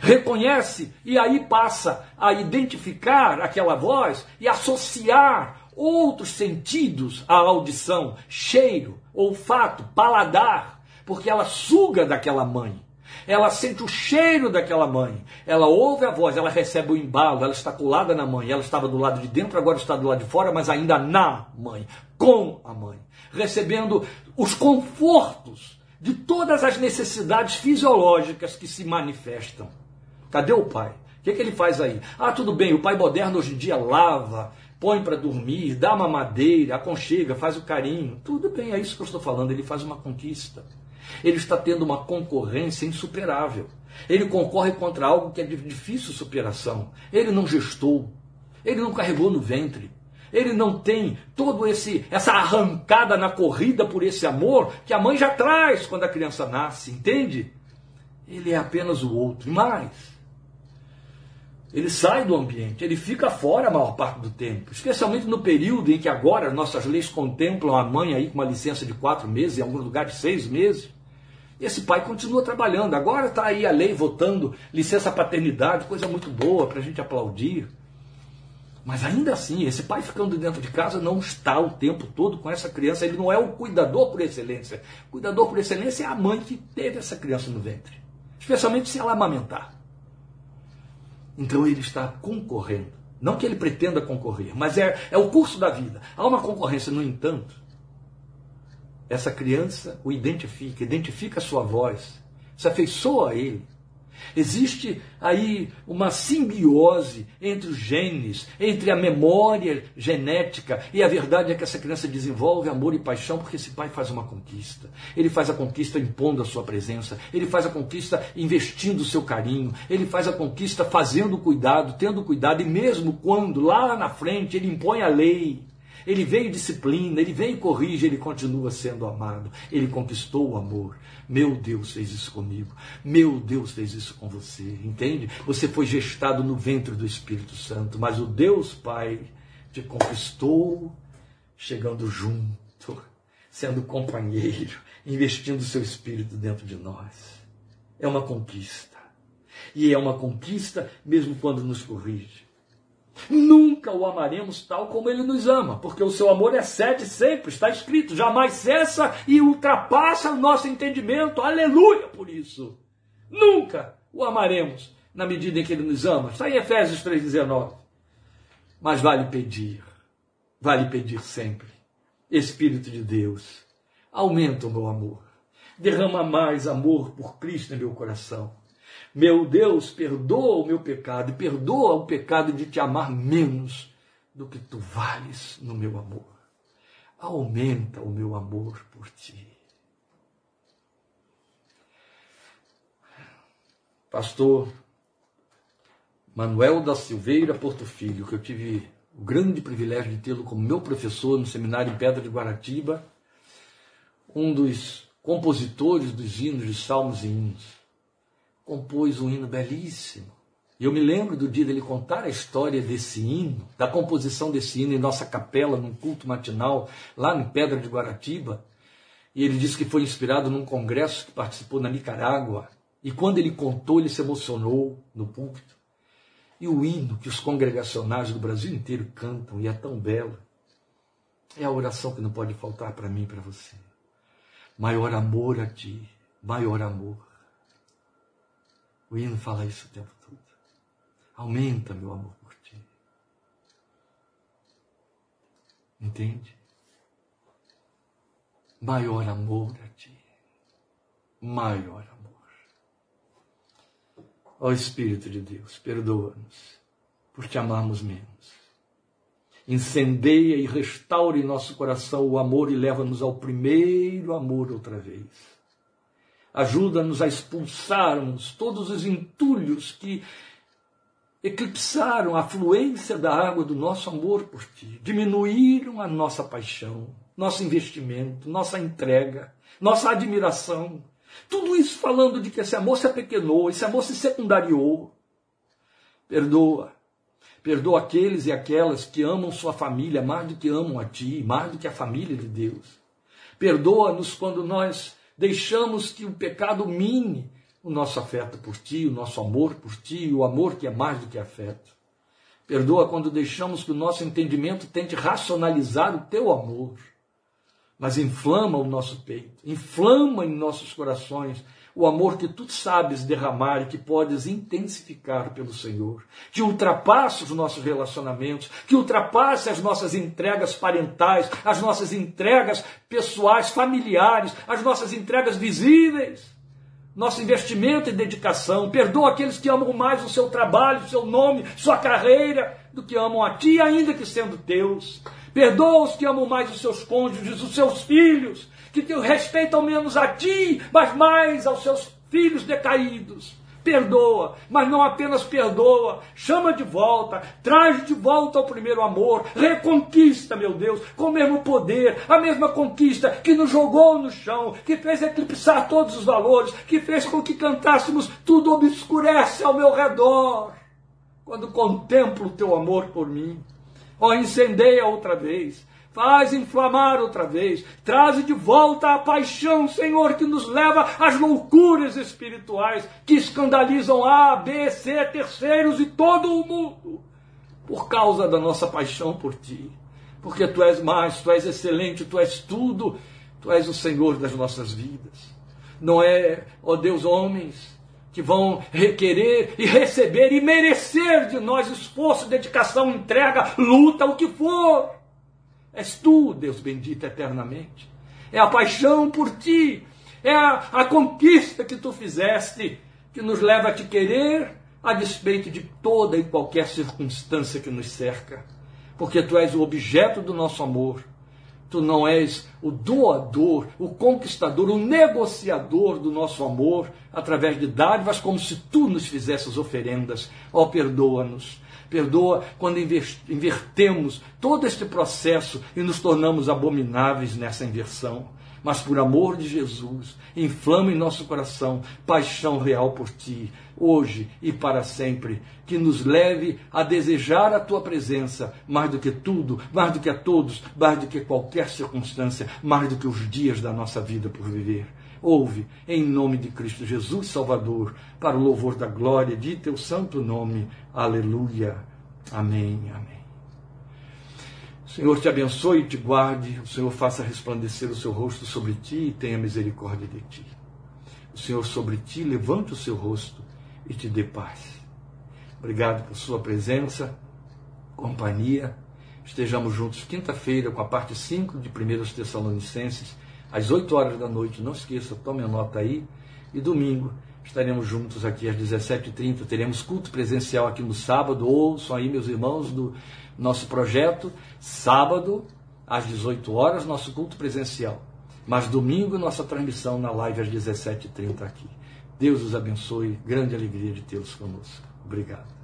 Reconhece e aí passa a identificar aquela voz e associar outros sentidos à audição, cheiro, olfato, paladar porque ela suga daquela mãe. Ela sente o cheiro daquela mãe. Ela ouve a voz, ela recebe o embalo, ela está colada na mãe. Ela estava do lado de dentro, agora está do lado de fora, mas ainda na mãe, com a mãe, recebendo os confortos de todas as necessidades fisiológicas que se manifestam. Cadê o pai? O que, é que ele faz aí? Ah, tudo bem, o pai moderno hoje em dia lava, põe para dormir, dá uma madeira, aconchega, faz o carinho. Tudo bem, é isso que eu estou falando. Ele faz uma conquista. Ele está tendo uma concorrência insuperável. Ele concorre contra algo que é de difícil superação. Ele não gestou. Ele não carregou no ventre. Ele não tem todo esse essa arrancada na corrida por esse amor que a mãe já traz quando a criança nasce, entende? Ele é apenas o outro. E mais, ele sai do ambiente, ele fica fora a maior parte do tempo, especialmente no período em que agora nossas leis contemplam a mãe aí com uma licença de quatro meses, em algum lugar de seis meses. Esse pai continua trabalhando. Agora está aí a lei votando licença paternidade, coisa muito boa para a gente aplaudir. Mas ainda assim, esse pai ficando dentro de casa não está o tempo todo com essa criança. Ele não é o cuidador por excelência. O cuidador por excelência é a mãe que teve essa criança no ventre. Especialmente se ela amamentar. Então ele está concorrendo. Não que ele pretenda concorrer, mas é, é o curso da vida. Há uma concorrência, no entanto, essa criança o identifica, identifica a sua voz, se afeiçoa a ele. Existe aí uma simbiose entre os genes, entre a memória genética, e a verdade é que essa criança desenvolve amor e paixão porque esse pai faz uma conquista. Ele faz a conquista impondo a sua presença, ele faz a conquista investindo o seu carinho, ele faz a conquista fazendo cuidado, tendo cuidado, e mesmo quando lá na frente ele impõe a lei, ele veio disciplina, ele veio corrige, ele continua sendo amado. Ele conquistou o amor. Meu Deus fez isso comigo. Meu Deus fez isso com você. Entende? Você foi gestado no ventre do Espírito Santo, mas o Deus Pai te conquistou chegando junto, sendo companheiro, investindo seu espírito dentro de nós. É uma conquista. E é uma conquista mesmo quando nos corrige. Nunca o amaremos tal como ele nos ama, porque o seu amor excede sempre, está escrito, jamais cessa e ultrapassa o nosso entendimento. Aleluia por isso. Nunca o amaremos na medida em que ele nos ama. Está em Efésios 3,19. Mas vale pedir, vale pedir sempre. Espírito de Deus, aumenta o meu amor. Derrama mais amor por Cristo em meu coração meu Deus, perdoa o meu pecado e perdoa o pecado de te amar menos do que tu vales no meu amor. Aumenta o meu amor por ti. Pastor Manuel da Silveira Porto Filho, que eu tive o grande privilégio de tê-lo como meu professor no seminário em Pedra de Guaratiba, um dos compositores dos hinos de salmos e hinos compôs um hino belíssimo. E eu me lembro do dia dele contar a história desse hino, da composição desse hino em nossa capela, num culto matinal, lá em Pedra de Guaratiba. E ele disse que foi inspirado num congresso que participou na Nicarágua. E quando ele contou, ele se emocionou no púlpito. E o hino que os congregacionais do Brasil inteiro cantam, e é tão belo, é a oração que não pode faltar para mim e para você. Maior amor a ti, maior amor o hino fala isso o tempo todo. Aumenta meu amor por ti. Entende? Maior amor a ti. Maior amor. Ó Espírito de Deus, perdoa-nos por te amarmos menos. Incendeia e restaure em nosso coração o amor e leva-nos ao primeiro amor outra vez Ajuda-nos a expulsarmos todos os entulhos que eclipsaram a fluência da água do nosso amor por ti, diminuíram a nossa paixão, nosso investimento, nossa entrega, nossa admiração. Tudo isso falando de que esse amor se apequenou, esse amor se secundariou. Perdoa. Perdoa aqueles e aquelas que amam sua família mais do que amam a ti, mais do que a família de Deus. Perdoa-nos quando nós deixamos que o pecado mine o nosso afeto por ti, o nosso amor por ti, o amor que é mais do que afeto. Perdoa quando deixamos que o nosso entendimento tente racionalizar o teu amor, mas inflama o nosso peito, inflama em nossos corações o amor que tu sabes derramar e que podes intensificar pelo Senhor, que ultrapasse os nossos relacionamentos, que ultrapasse as nossas entregas parentais, as nossas entregas pessoais, familiares, as nossas entregas visíveis, nosso investimento e dedicação. Perdoa aqueles que amam mais o seu trabalho, o seu nome, sua carreira, do que amam a ti, ainda que sendo teus. Perdoa os que amam mais os seus cônjuges, os seus filhos, que te respeitam menos a ti, mas mais aos seus filhos decaídos. Perdoa, mas não apenas perdoa, chama de volta, traz de volta ao primeiro amor, reconquista, meu Deus, com o mesmo poder, a mesma conquista que nos jogou no chão, que fez eclipsar todos os valores, que fez com que cantássemos tudo obscurece ao meu redor. Quando contemplo o teu amor por mim, ó, incendeia outra vez, Faz inflamar outra vez. Traze de volta a paixão, Senhor, que nos leva às loucuras espirituais que escandalizam A, B, C, terceiros e todo o mundo. Por causa da nossa paixão por Ti. Porque Tu és mais, Tu és excelente, Tu és tudo. Tu és o Senhor das nossas vidas. Não é, ó Deus, homens que vão requerer e receber e merecer de nós esforço, dedicação, entrega, luta, o que for És tu, Deus bendito eternamente. É a paixão por ti, é a, a conquista que tu fizeste, que nos leva a te querer a despeito de toda e qualquer circunstância que nos cerca. Porque tu és o objeto do nosso amor. Tu não és o doador, o conquistador, o negociador do nosso amor através de dádivas, como se tu nos fizesses oferendas. Ó, oh, perdoa-nos Perdoa quando invertemos todo este processo e nos tornamos abomináveis nessa inversão. Mas por amor de Jesus, inflama em nosso coração paixão real por ti, hoje e para sempre, que nos leve a desejar a tua presença mais do que tudo, mais do que a todos, mais do que qualquer circunstância, mais do que os dias da nossa vida por viver. Ouve, em nome de Cristo Jesus Salvador, para o louvor da glória de teu santo nome. Aleluia. Amém. Amém. O Senhor te abençoe e te guarde. O Senhor faça resplandecer o seu rosto sobre ti e tenha misericórdia de ti. O Senhor sobre ti levante o seu rosto e te dê paz. Obrigado por sua presença, companhia. Estejamos juntos quinta-feira com a parte 5 de 1 Tessalonicenses às 8 horas da noite. Não esqueça, tome nota aí. E domingo estaremos juntos aqui às 17h30. Teremos culto presencial aqui no sábado. Ouçam aí, meus irmãos, do nosso projeto. Sábado, às 18 horas, nosso culto presencial. Mas domingo, nossa transmissão na live às 17h30 aqui. Deus os abençoe. Grande alegria de tê-los conosco. Obrigado.